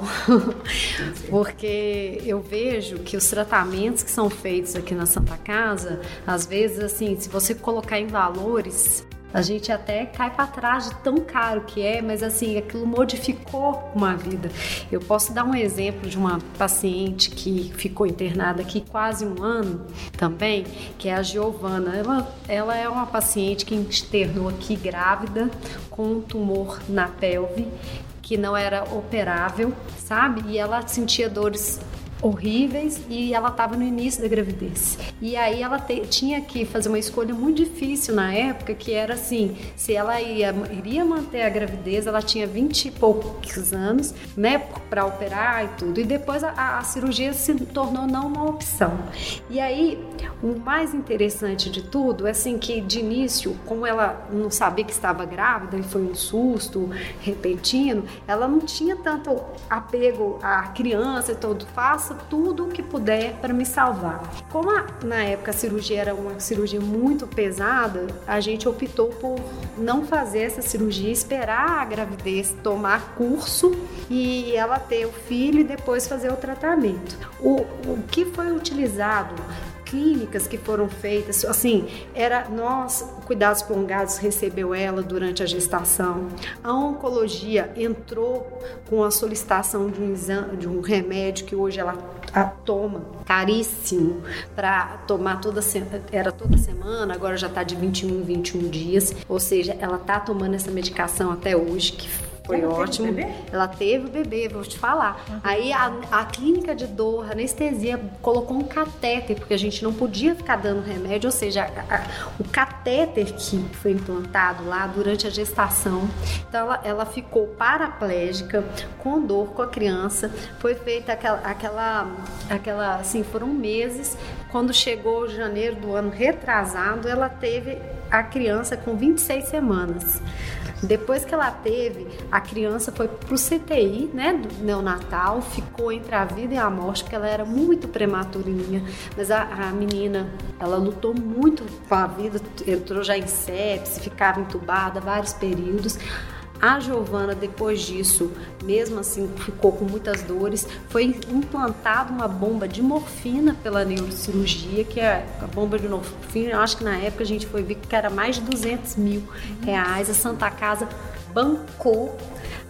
*laughs* Porque eu vejo que os tratamentos que são feitos aqui na Santa Casa, às vezes, assim, se você colocar em valores, a gente até cai para trás de tão caro que é, mas assim, aquilo modificou uma vida. Eu posso dar um exemplo de uma paciente que ficou internada aqui quase um ano também, que é a Giovana. Ela, ela é uma paciente que internou aqui grávida com um tumor na pelve que não era operável, sabe? E ela sentia dores horríveis e ela estava no início da gravidez. E aí ela te, tinha que fazer uma escolha muito difícil na época, que era assim, se ela ia, iria manter a gravidez, ela tinha 20 e poucos anos, né, para operar e tudo. E depois a, a, cirurgia se tornou não uma opção. E aí, o mais interessante de tudo é assim que de início, como ela não sabia que estava grávida e foi um susto repentino, ela não tinha tanto apego à criança e todo, faça faça tudo o que puder para me salvar. Como a, na época a cirurgia era uma cirurgia muito pesada, a gente optou por não fazer essa cirurgia, esperar a gravidez tomar curso e ela ter o filho e depois fazer o tratamento. O, o que foi utilizado clínicas que foram feitas, assim, era nós, cuidados prolongados recebeu ela durante a gestação. A oncologia entrou com a solicitação de um exame, de um remédio que hoje ela toma caríssimo para tomar toda era toda semana, agora já está de 21 em 21 dias, ou seja, ela está tomando essa medicação até hoje que foi ela ótimo. Teve ela teve o bebê, vou te falar. Uhum. Aí a, a, clínica de dor, anestesia, colocou um catéter, porque a gente não podia ficar dando remédio, ou seja, a, a, o catéter que foi implantado lá durante a gestação. Então ela, ela ficou paraplégica, com dor com a criança. Foi feita aquela, aquela, aquela, assim, foram meses. Quando chegou janeiro do ano retrasado, ela teve a criança com 26 semanas. Depois que ela teve, a criança foi pro CTI, né, do neonatal, ficou entre a vida e a morte, porque ela era muito prematurinha. Mas a, a menina, ela lutou muito com a vida, entrou já em sepse, ficava entubada vários períodos. A Giovana, depois disso, mesmo assim, ficou com muitas dores. Foi implantada uma bomba de morfina pela neurocirurgia, que é a bomba de morfina. Acho que na época a gente foi ver que era mais de 200 mil reais. A Santa Casa bancou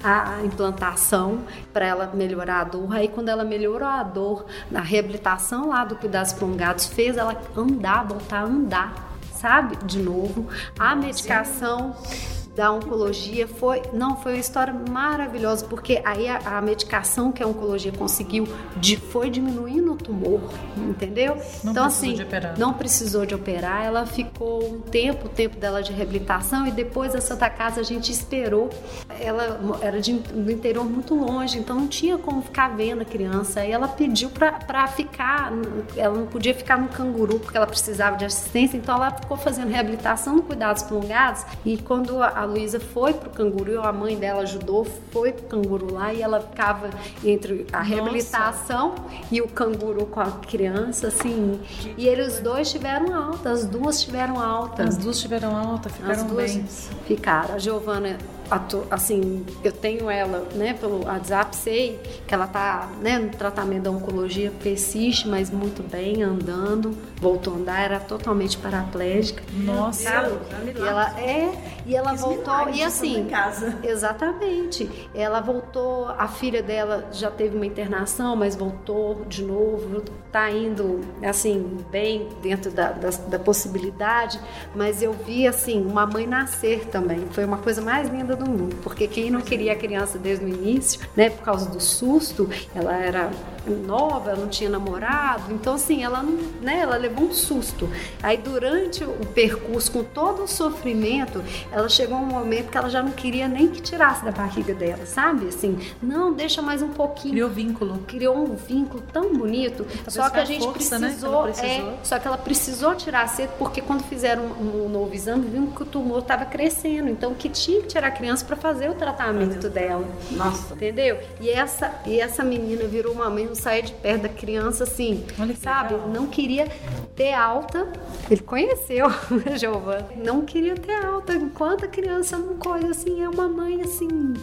a implantação para ela melhorar a dor. Aí quando ela melhorou a dor, na reabilitação lá do cuidados prolongados, fez ela andar, voltar a andar, sabe? De novo. A medicação da oncologia foi não foi uma história maravilhosa porque aí a, a medicação que a oncologia conseguiu de, foi diminuindo o tumor entendeu? Não então assim não precisou de operar ela ficou um tempo o tempo dela de reabilitação e depois a Santa Casa a gente esperou. Ela era de, do interior muito longe então não tinha como ficar vendo a criança aí ela pediu para ficar ela não podia ficar no canguru porque ela precisava de assistência então ela ficou fazendo reabilitação no cuidados prolongados e quando a a Luísa foi pro canguru, a mãe dela ajudou, foi pro canguru lá e ela ficava entre a reabilitação Nossa. e o canguru com a criança, assim. E eles dois tiveram alta, as duas tiveram alta. As duas tiveram alta, ficaram bem. Ficaram. A Giovana assim, eu tenho ela, né, pelo WhatsApp, sei que ela tá, né, no tratamento da oncologia, persiste, mas muito bem, andando, voltou a andar, era totalmente paraplégica. Nossa, e ela é E ela voltou, e assim, em casa. exatamente. Ela voltou, a filha dela já teve uma internação, mas voltou de novo, tá indo, assim, bem dentro da, da, da possibilidade, mas eu vi, assim, uma mãe nascer também. Foi uma coisa mais linda do mundo, porque quem não queria a criança desde o início, né, por causa do susto, ela era nova, ela não tinha namorado, então assim, ela não, né, ela levou um susto. Aí durante o percurso, com todo o sofrimento, ela chegou a um momento que ela já não queria nem que tirasse da barriga dela, sabe? Assim, não, deixa mais um pouquinho. Criou vínculo. Criou um vínculo tão bonito, só que a gente força, né, precisou, ela precisou. é, só que ela precisou tirar cedo porque quando fizeram um, um novo exame, viram que o tumor estava crescendo, então que tinha que tirar a criança para fazer o tratamento dela. Nossa. Entendeu? E essa, e essa menina virou uma mãe, não saía de perto da criança, assim, Olha sabe? legal. Não queria ter alta. Ele conheceu, *laughs* Giovana. Não queria ter alta. Enquanto a criança não coisa assim, é uma mãe assim,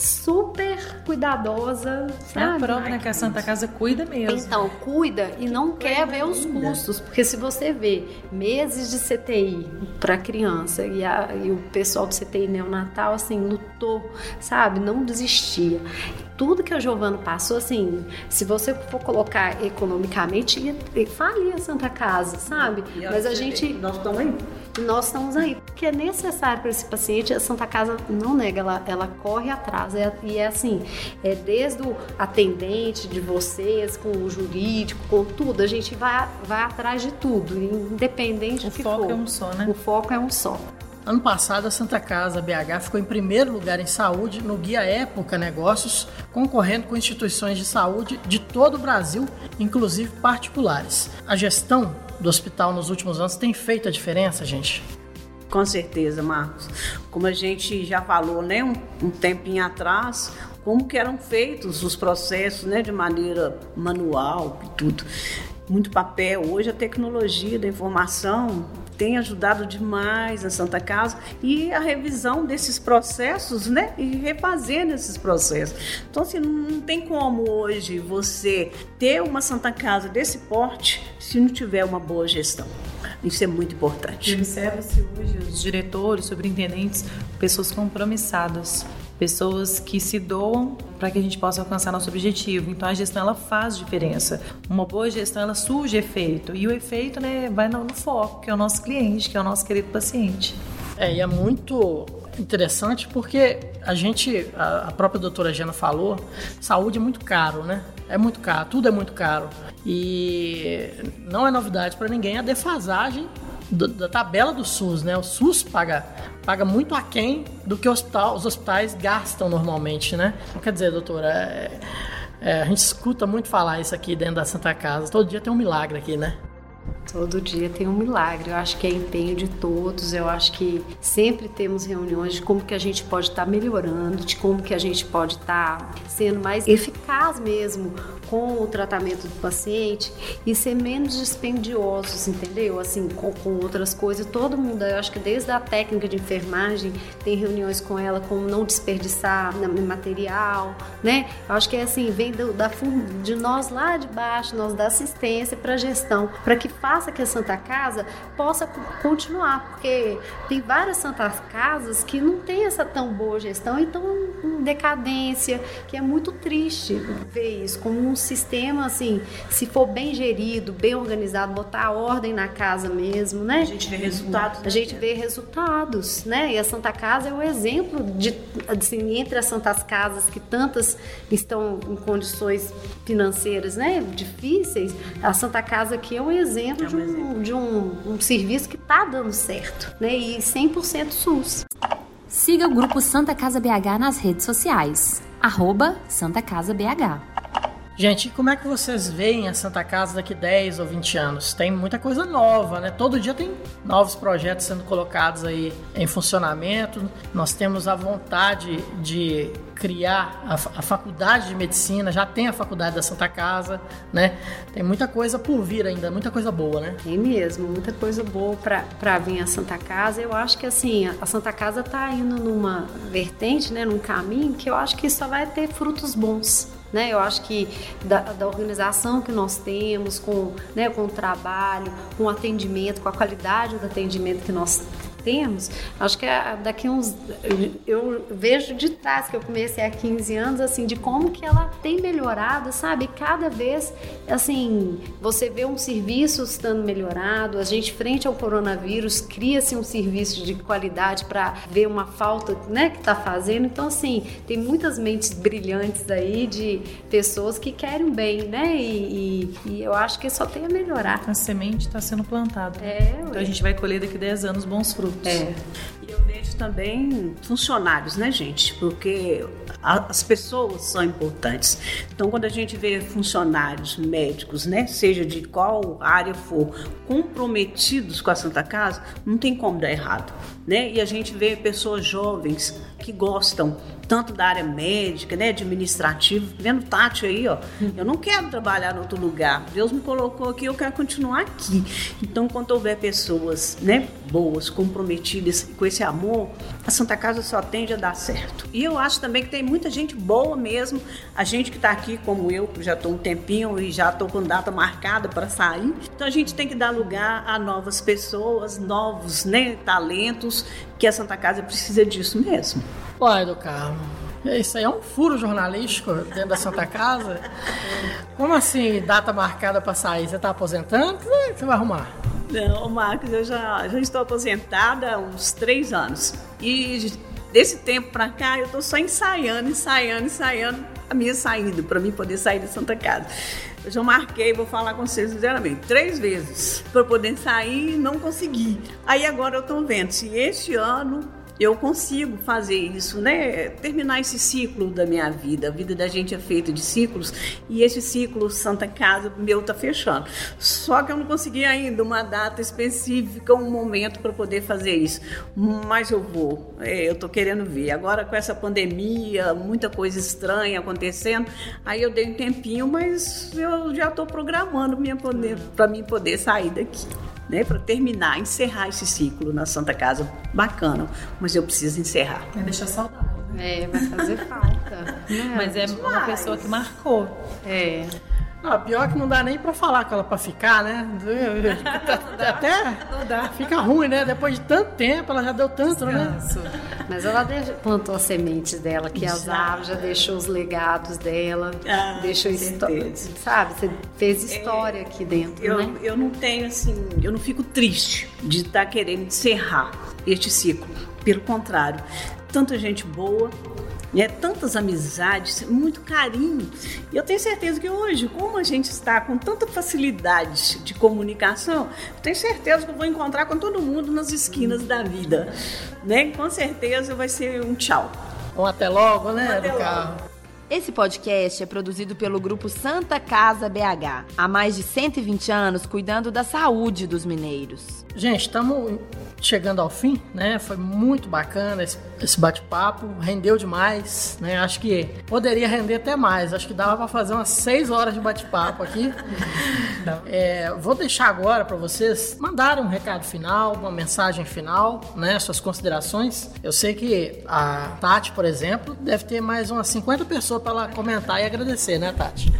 super cuidadosa, É a prova, né, que a Santa Casa cuida mesmo. Então, cuida e não quer ver os custos, porque se você vê meses de CTI para criança e, a- e o pessoal do CTI neonatal, assim, lutou, sabe? Não desistia. Tudo que a Giovana passou, assim, se você for colocar economicamente, ia, falir a Santa Casa, sabe? Mas a gente Nós estamos aí. Nós estamos aí, porque é necessário para esse paciente. A Santa Casa não nega, ela, ela corre atrás. É- e é assim, é desde o atendente de vocês, com o jurídico, com tudo, a gente vai, vai atrás de tudo, independente O do que foco for. é um só, né? O foco é um só. Ano passado, a Santa Casa BH ficou em primeiro lugar em saúde no Guia Época Negócios, concorrendo com instituições de saúde de todo o Brasil, inclusive particulares. A gestão do hospital nos últimos anos tem feito a diferença, gente? Com certeza, Marcos. Como a gente já falou, né, um, um tempinho atrás, como que eram feitos os processos, né, de maneira manual e tudo. Muito papel. Hoje a tecnologia da informação tem ajudado demais a Santa Casa e a revisão desses processos, né, e refazendo esses processos. Então, assim, não tem como hoje você ter uma Santa Casa desse porte se não tiver uma boa gestão. Isso é muito importante. Observa-se hoje os diretores, superintendentes, pessoas compromissadas, pessoas que se doam para que a gente possa alcançar nosso objetivo. Então a gestão ela faz diferença. Uma boa gestão ela surge efeito e o efeito né, vai no, no foco, que é o nosso cliente, que é o nosso querido paciente. É, e é muito interessante porque a gente, a, própria doutora Jana falou, saúde é muito caro, né? É muito caro, tudo é muito caro. E não é novidade para ninguém a defasagem do- da tabela do SUS, né? O SUS paga, paga muito aquém do que hospital- os hospitais gastam normalmente, né? Então, quer dizer, doutora, é- é, a gente escuta muito falar isso aqui dentro da Santa Casa. Todo dia tem um milagre aqui, né? Todo dia tem um milagre. Eu acho que é empenho de todos. Eu acho que sempre temos reuniões de como que a gente pode estar melhorando, de como que a gente pode estar sendo mais eficaz mesmo com o tratamento do paciente e ser menos dispendiosos, entendeu? Assim, com, com outras coisas. Todo mundo, eu acho que desde a técnica de enfermagem, tem reuniões com ela como não desperdiçar material, né? Eu acho que é assim, vem do- da, de nós lá de baixo, nós da assistência para gestão, para que faça que a Santa Casa possa co- continuar, porque tem várias Santas Casas que não tem essa tão boa gestão e estão em decadência, que é muito triste ver isso como um sistema assim, se for bem gerido, bem organizado, botar a ordem na casa mesmo, né? A gente vê resultados. A gente vê resultados, né? E a Santa Casa é um exemplo de, assim, entre as Santas Casas que tantas estão em condições financeiras, né, difíceis, a Santa Casa aqui é um exemplo de um, de um, um serviço que está dando certo, né? E 100% SUS. Siga o grupo Santa Casa BH nas redes sociais. Arroba Santa Casa BH. Gente, como é que vocês veem a Santa Casa daqui 10 ou 20 anos? Tem muita coisa nova, né? Todo dia tem novos projetos sendo colocados aí em funcionamento. Nós temos a vontade de criar a, a faculdade de medicina, já tem a faculdade da Santa Casa, né? Tem muita coisa por vir ainda, muita coisa boa, né? Tem mesmo, muita coisa boa para vir a Santa Casa. Eu acho que assim, a Santa Casa está indo numa vertente, né, num caminho que eu acho que só vai ter frutos bons. Né? Eu acho que da, da organização que nós temos, com, né, com o trabalho, com o atendimento, com a qualidade do atendimento que nós temos, acho que é daqui uns. Eu vejo de trás que eu comecei há 15 anos, assim, de como que ela tem melhorado, sabe? Cada vez, assim, você vê um serviço estando melhorado, a gente, frente ao coronavírus, cria-se um serviço de qualidade para ver uma falta, né, que está fazendo. Então, assim, tem muitas mentes brilhantes aí de pessoas que querem bem, né? E, e, e eu acho que só tem a melhorar. A semente está sendo plantada. É, então a gente vai colher daqui a 10 anos bons frutos. É. E eu vejo também funcionários, né, gente? Porque as pessoas são importantes. Então, quando a gente vê funcionários médicos, né, seja de qual área for, comprometidos com a Santa Casa, não tem como dar errado, né? E a gente vê pessoas jovens que gostam tanto da área médica, né, administrativa, vendo Tati aí, ó, eu não quero trabalhar em outro lugar. Deus me colocou aqui, eu quero continuar aqui. Então, quando houver pessoas, né, boas, comprometidas com esse amor, a Santa Casa só tende a dar certo. E eu acho também que tem muita gente boa mesmo, a gente que está aqui, como eu, que já estou um tempinho e já estou com data marcada para sair. Então, a gente tem que dar lugar a novas pessoas, novos, né, talentos, que a Santa Casa precisa disso mesmo. Uai, do Carmo. Isso aí é um furo jornalístico dentro da Santa Casa. Como assim, data marcada para sair? Você está aposentando? O que você vai arrumar? Não, Marcos, eu já, já estou aposentada há uns três anos. E desse tempo para cá, eu estou só ensaiando, ensaiando, ensaiando a minha saída, para mim poder sair da Santa Casa. Eu já marquei, vou falar com vocês sinceramente, três vezes para poder sair e não consegui. Aí agora eu estou vendo se este ano eu consigo fazer isso, né? Terminar esse ciclo da minha vida. A vida da gente é feita de ciclos e esse ciclo Santa Casa meu tá fechando. Só que eu não consegui ainda uma data específica, um momento para poder fazer isso. Mas eu vou. É, eu tô querendo ver. Agora com essa pandemia, muita coisa estranha acontecendo, aí eu dei um tempinho, mas eu já estou programando para mim poder sair daqui né, para terminar, encerrar esse ciclo na Santa Casa. Bacana, mas eu preciso encerrar. Vai deixar saudade. É, vai fazer falta. *laughs* mas é demais. uma pessoa que marcou. É. Não, pior que não dá nem pra falar com ela pra ficar, né? *laughs* Até não dá. fica ruim, né? Depois de tanto tempo, ela já deu tanto, Descanso. né? Mas ela plantou as sementes dela, que as árvores já deixou os legados dela, ah, deixou história. Sabe, você fez história é, aqui dentro, eu, né? Eu não tenho assim, eu não fico triste de estar tá querendo encerrar este ciclo. Pelo contrário, tanta gente boa, né? tantas amizades, muito carinho. E eu tenho certeza que hoje, como a gente está com tanta facilidade de comunicação, eu tenho certeza que eu vou encontrar com todo mundo nas esquinas da vida. Né? Com certeza vai ser um tchau. Um até logo, né, um até do logo. Esse podcast é produzido pelo grupo Santa Casa BH, há mais de 120 anos cuidando da saúde dos mineiros. Gente, estamos chegando ao fim, né? Foi muito bacana esse, esse bate-papo, rendeu demais, né? Acho que poderia render até mais. Acho que dava para fazer umas seis horas de bate-papo aqui. *laughs* é, vou deixar agora para vocês mandarem um recado final, uma mensagem final, né? Suas considerações. Eu sei que a Tati, por exemplo, deve ter mais umas 50 pessoas para ela comentar e agradecer, né, Tati?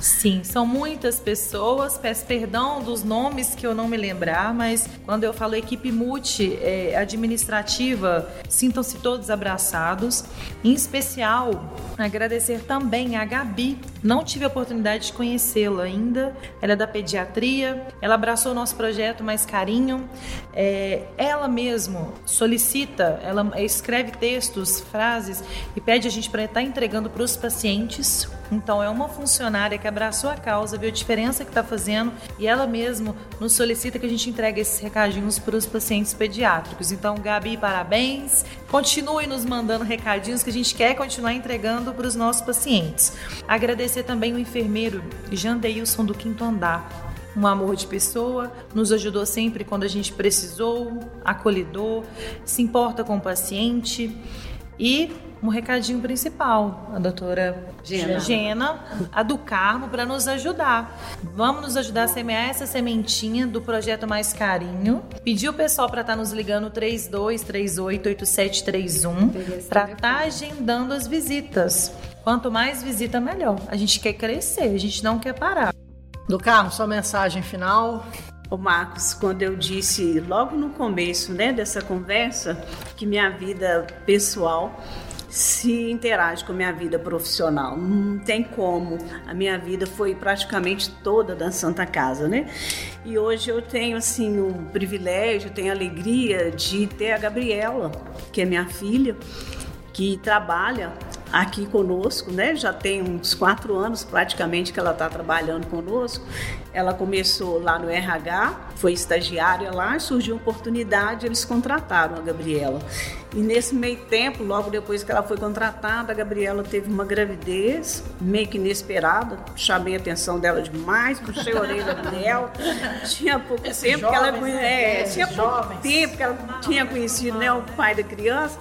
Sim, são muitas pessoas. Peço perdão dos nomes que eu não me lembrar, mas quando eu falo equipe multi é, administrativa, sintam-se todos abraçados. Em especial, agradecer também a Gabi. Não tive a oportunidade de conhecê-la ainda. Ela é da pediatria. Ela abraçou o nosso projeto mais carinho. É, ela mesmo solicita, ela escreve textos, frases e pede a gente para estar entregando para os pacientes então, é uma funcionária que abraçou a causa, viu a diferença que está fazendo e ela mesmo nos solicita que a gente entregue esses recadinhos para os pacientes pediátricos. Então, Gabi, parabéns. Continue nos mandando recadinhos que a gente quer continuar entregando para os nossos pacientes. Agradecer também o enfermeiro Jandeilson do Quinto Andar um amor de pessoa, nos ajudou sempre quando a gente precisou, acolhedor, se importa com o paciente e um recadinho principal, a doutora Gena, Gena a do Carmo, para nos ajudar. Vamos nos ajudar a semear essa sementinha do projeto Mais Carinho. Pedir o pessoal para estar tá nos ligando 32388731 para estar tá agendando as visitas. Quanto mais visita, melhor. A gente quer crescer, a gente não quer parar. Do Carmo, sua mensagem final. O Marcos, quando eu disse logo no começo, né, dessa conversa, que minha vida pessoal se interage com a minha vida profissional. Não tem como. A minha vida foi praticamente toda da Santa Casa, né? E hoje eu tenho assim o privilégio, tenho a alegria de ter a Gabriela, que é minha filha, que trabalha aqui conosco, né? Já tem uns quatro anos praticamente que ela está trabalhando conosco. Ela começou lá no RH, foi estagiária lá, surgiu uma oportunidade, eles contrataram a Gabriela. E nesse meio tempo, logo depois que ela foi contratada, a Gabriela teve uma gravidez meio que inesperada. Chamei a atenção dela demais, puxei a orelha dela. Tinha pouco Esse tempo jovens, que ela conhe... é, é, tinha pouco tempo que ela tinha conhecido né, o pai da criança.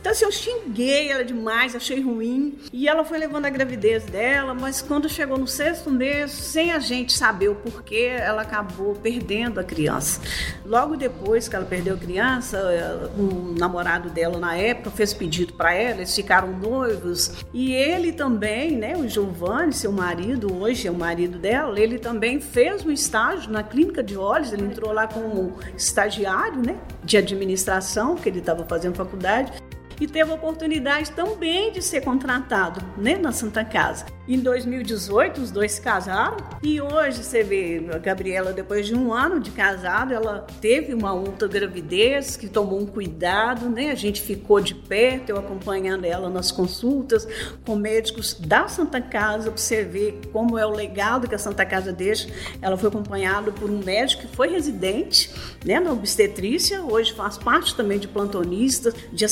Então assim, eu xinguei ela demais, achei ruim. E ela foi levando a gravidez dela, mas quando chegou no sexto mês, sem a gente saber o porquê, ela acabou perdendo a criança. Logo depois que ela perdeu a criança, o namorado namorado dela na época fez pedido para ela, eles ficaram noivos. E ele também, né, o Giovanni, seu marido, hoje é o marido dela, ele também fez um estágio na clínica de olhos, ele entrou lá como estagiário, né, de administração, que ele estava fazendo faculdade e teve a oportunidade também de ser contratado né, na Santa Casa. Em 2018, os dois casaram e hoje você vê a Gabriela, depois de um ano de casado, ela teve uma outra gravidez que tomou um cuidado, né? A gente ficou de perto, eu acompanhando ela nas consultas com médicos da Santa Casa, para você ver como é o legado que a Santa Casa deixa. Ela foi acompanhada por um médico que foi residente né, na obstetrícia, hoje faz parte também de plantonistas, de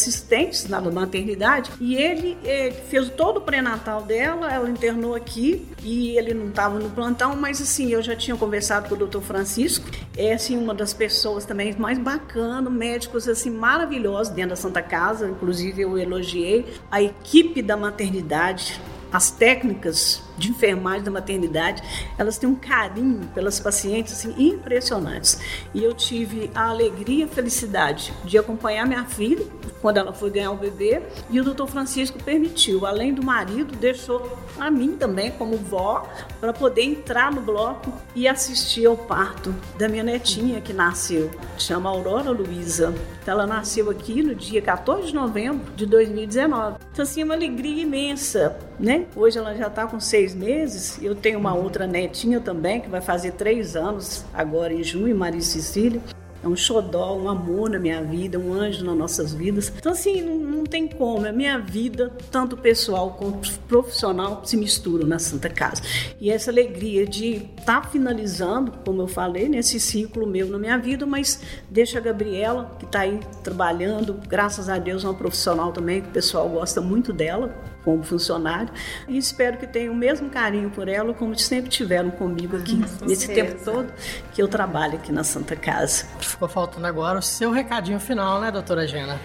assistentes na maternidade, e ele eh, fez todo o pré-natal dela, ela internou aqui e ele não estava no plantão, mas assim, eu já tinha conversado com o doutor Francisco, é assim uma das pessoas também mais bacanas, médicos assim maravilhosos dentro da Santa Casa, inclusive eu elogiei a equipe da maternidade, as técnicas de enfermagem da maternidade, elas têm um carinho pelas pacientes assim, impressionantes. E eu tive a alegria e a felicidade de acompanhar minha filha quando ela foi ganhar o bebê e o doutor Francisco permitiu, além do marido, deixou a mim também como vó para poder entrar no bloco e assistir ao parto da minha netinha que nasceu, chama Aurora Luiza. Então, ela nasceu aqui no dia 14 de novembro de 2019. Então assim, é uma alegria imensa, né? Hoje ela já está com seis seis meses. Eu tenho uma outra netinha também, que vai fazer três anos agora em junho, Maria Cecília. É um xodó, um amor na minha vida, um anjo nas nossas vidas. Então, assim, não, não tem como. A minha vida, tanto pessoal quanto profissional, se misturam na Santa Casa. E essa alegria de estar tá finalizando, como eu falei, nesse ciclo meu na minha vida, mas deixa a Gabriela, que está aí trabalhando, graças a Deus, é uma profissional também, que o pessoal gosta muito dela como funcionário e espero que tenham o mesmo carinho por ela como sempre tiveram comigo aqui Com nesse certeza. tempo todo que eu trabalho aqui na Santa Casa. Ficou faltando agora o seu recadinho final, né, doutora Gena?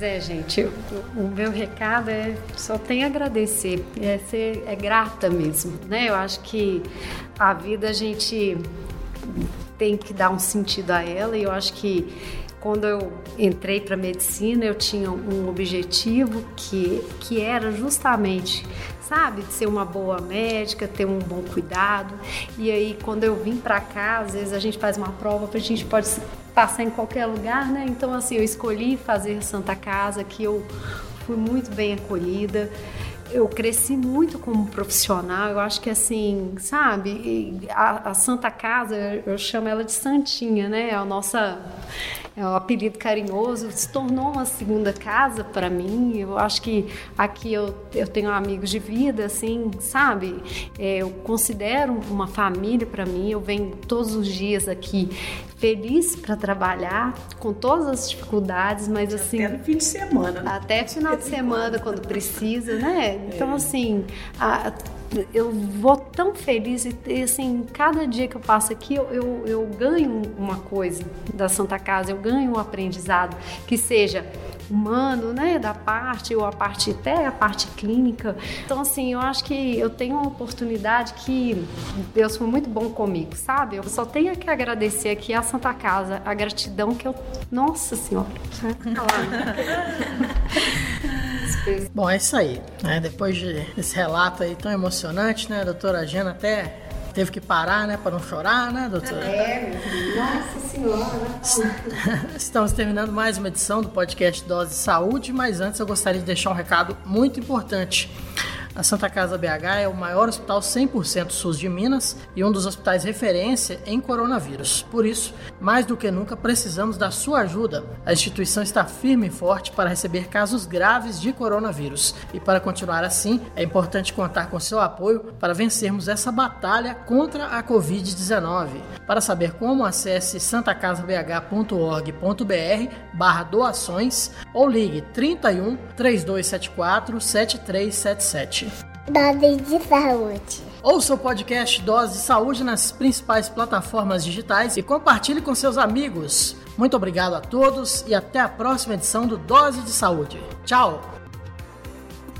É, gente, o meu recado é só tem a agradecer, é ser é grata mesmo, né? Eu acho que a vida a gente tem que dar um sentido a ela e eu acho que quando eu entrei para medicina, eu tinha um objetivo que, que era justamente, sabe, de ser uma boa médica, ter um bom cuidado. E aí, quando eu vim para cá, às vezes a gente faz uma prova a gente pode passar em qualquer lugar, né? Então, assim, eu escolhi fazer Santa Casa, que eu fui muito bem acolhida eu cresci muito como profissional. Eu acho que assim, sabe, a, a, Santa Casa, eu chamo ela de Santinha, né? É a nossa é um apelido carinhoso, se tornou uma segunda casa para mim. Eu acho que aqui eu, eu tenho amigos de vida, assim, sabe? É, eu considero uma família para mim. Eu venho todos os dias aqui feliz para trabalhar, com todas as dificuldades, mas assim. Até no fim de semana. Né? Até final de *laughs* semana, quando precisa, né? Então, é. assim. A, eu vou tão feliz e assim, cada dia que eu passo aqui eu, eu, eu, ganho uma coisa da Santa Casa, eu ganho um aprendizado que seja humano, né, da parte ou a parte até a parte clínica. Então assim, eu acho que eu tenho uma oportunidade que Deus foi muito bom comigo, sabe? Eu só tenho que agradecer aqui a Santa Casa, a gratidão que eu, nossa senhora. *laughs* Bom, é isso aí. Né? Depois de, desse relato aí tão emocionante, né, doutora Gena até teve que parar, né, para não chorar, né, doutora? É, nossa senhora. *laughs* Estamos terminando mais uma edição do podcast Dose de Saúde, mas antes eu gostaria de deixar um recado muito importante. A Santa Casa BH é o maior hospital 100% SUS de Minas e um dos hospitais referência em coronavírus. Por isso, mais do que nunca, precisamos da sua ajuda. A instituição está firme e forte para receber casos graves de coronavírus. E para continuar assim, é importante contar com seu apoio para vencermos essa batalha contra a Covid-19. Para saber como, acesse santacasabh.org.br barra doações ou ligue 31 3274 7377. Dose de saúde. Ouça o podcast Dose de Saúde nas principais plataformas digitais e compartilhe com seus amigos. Muito obrigado a todos e até a próxima edição do Dose de Saúde. Tchau!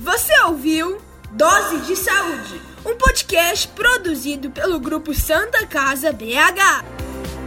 Você ouviu Dose de Saúde, um podcast produzido pelo Grupo Santa Casa BH.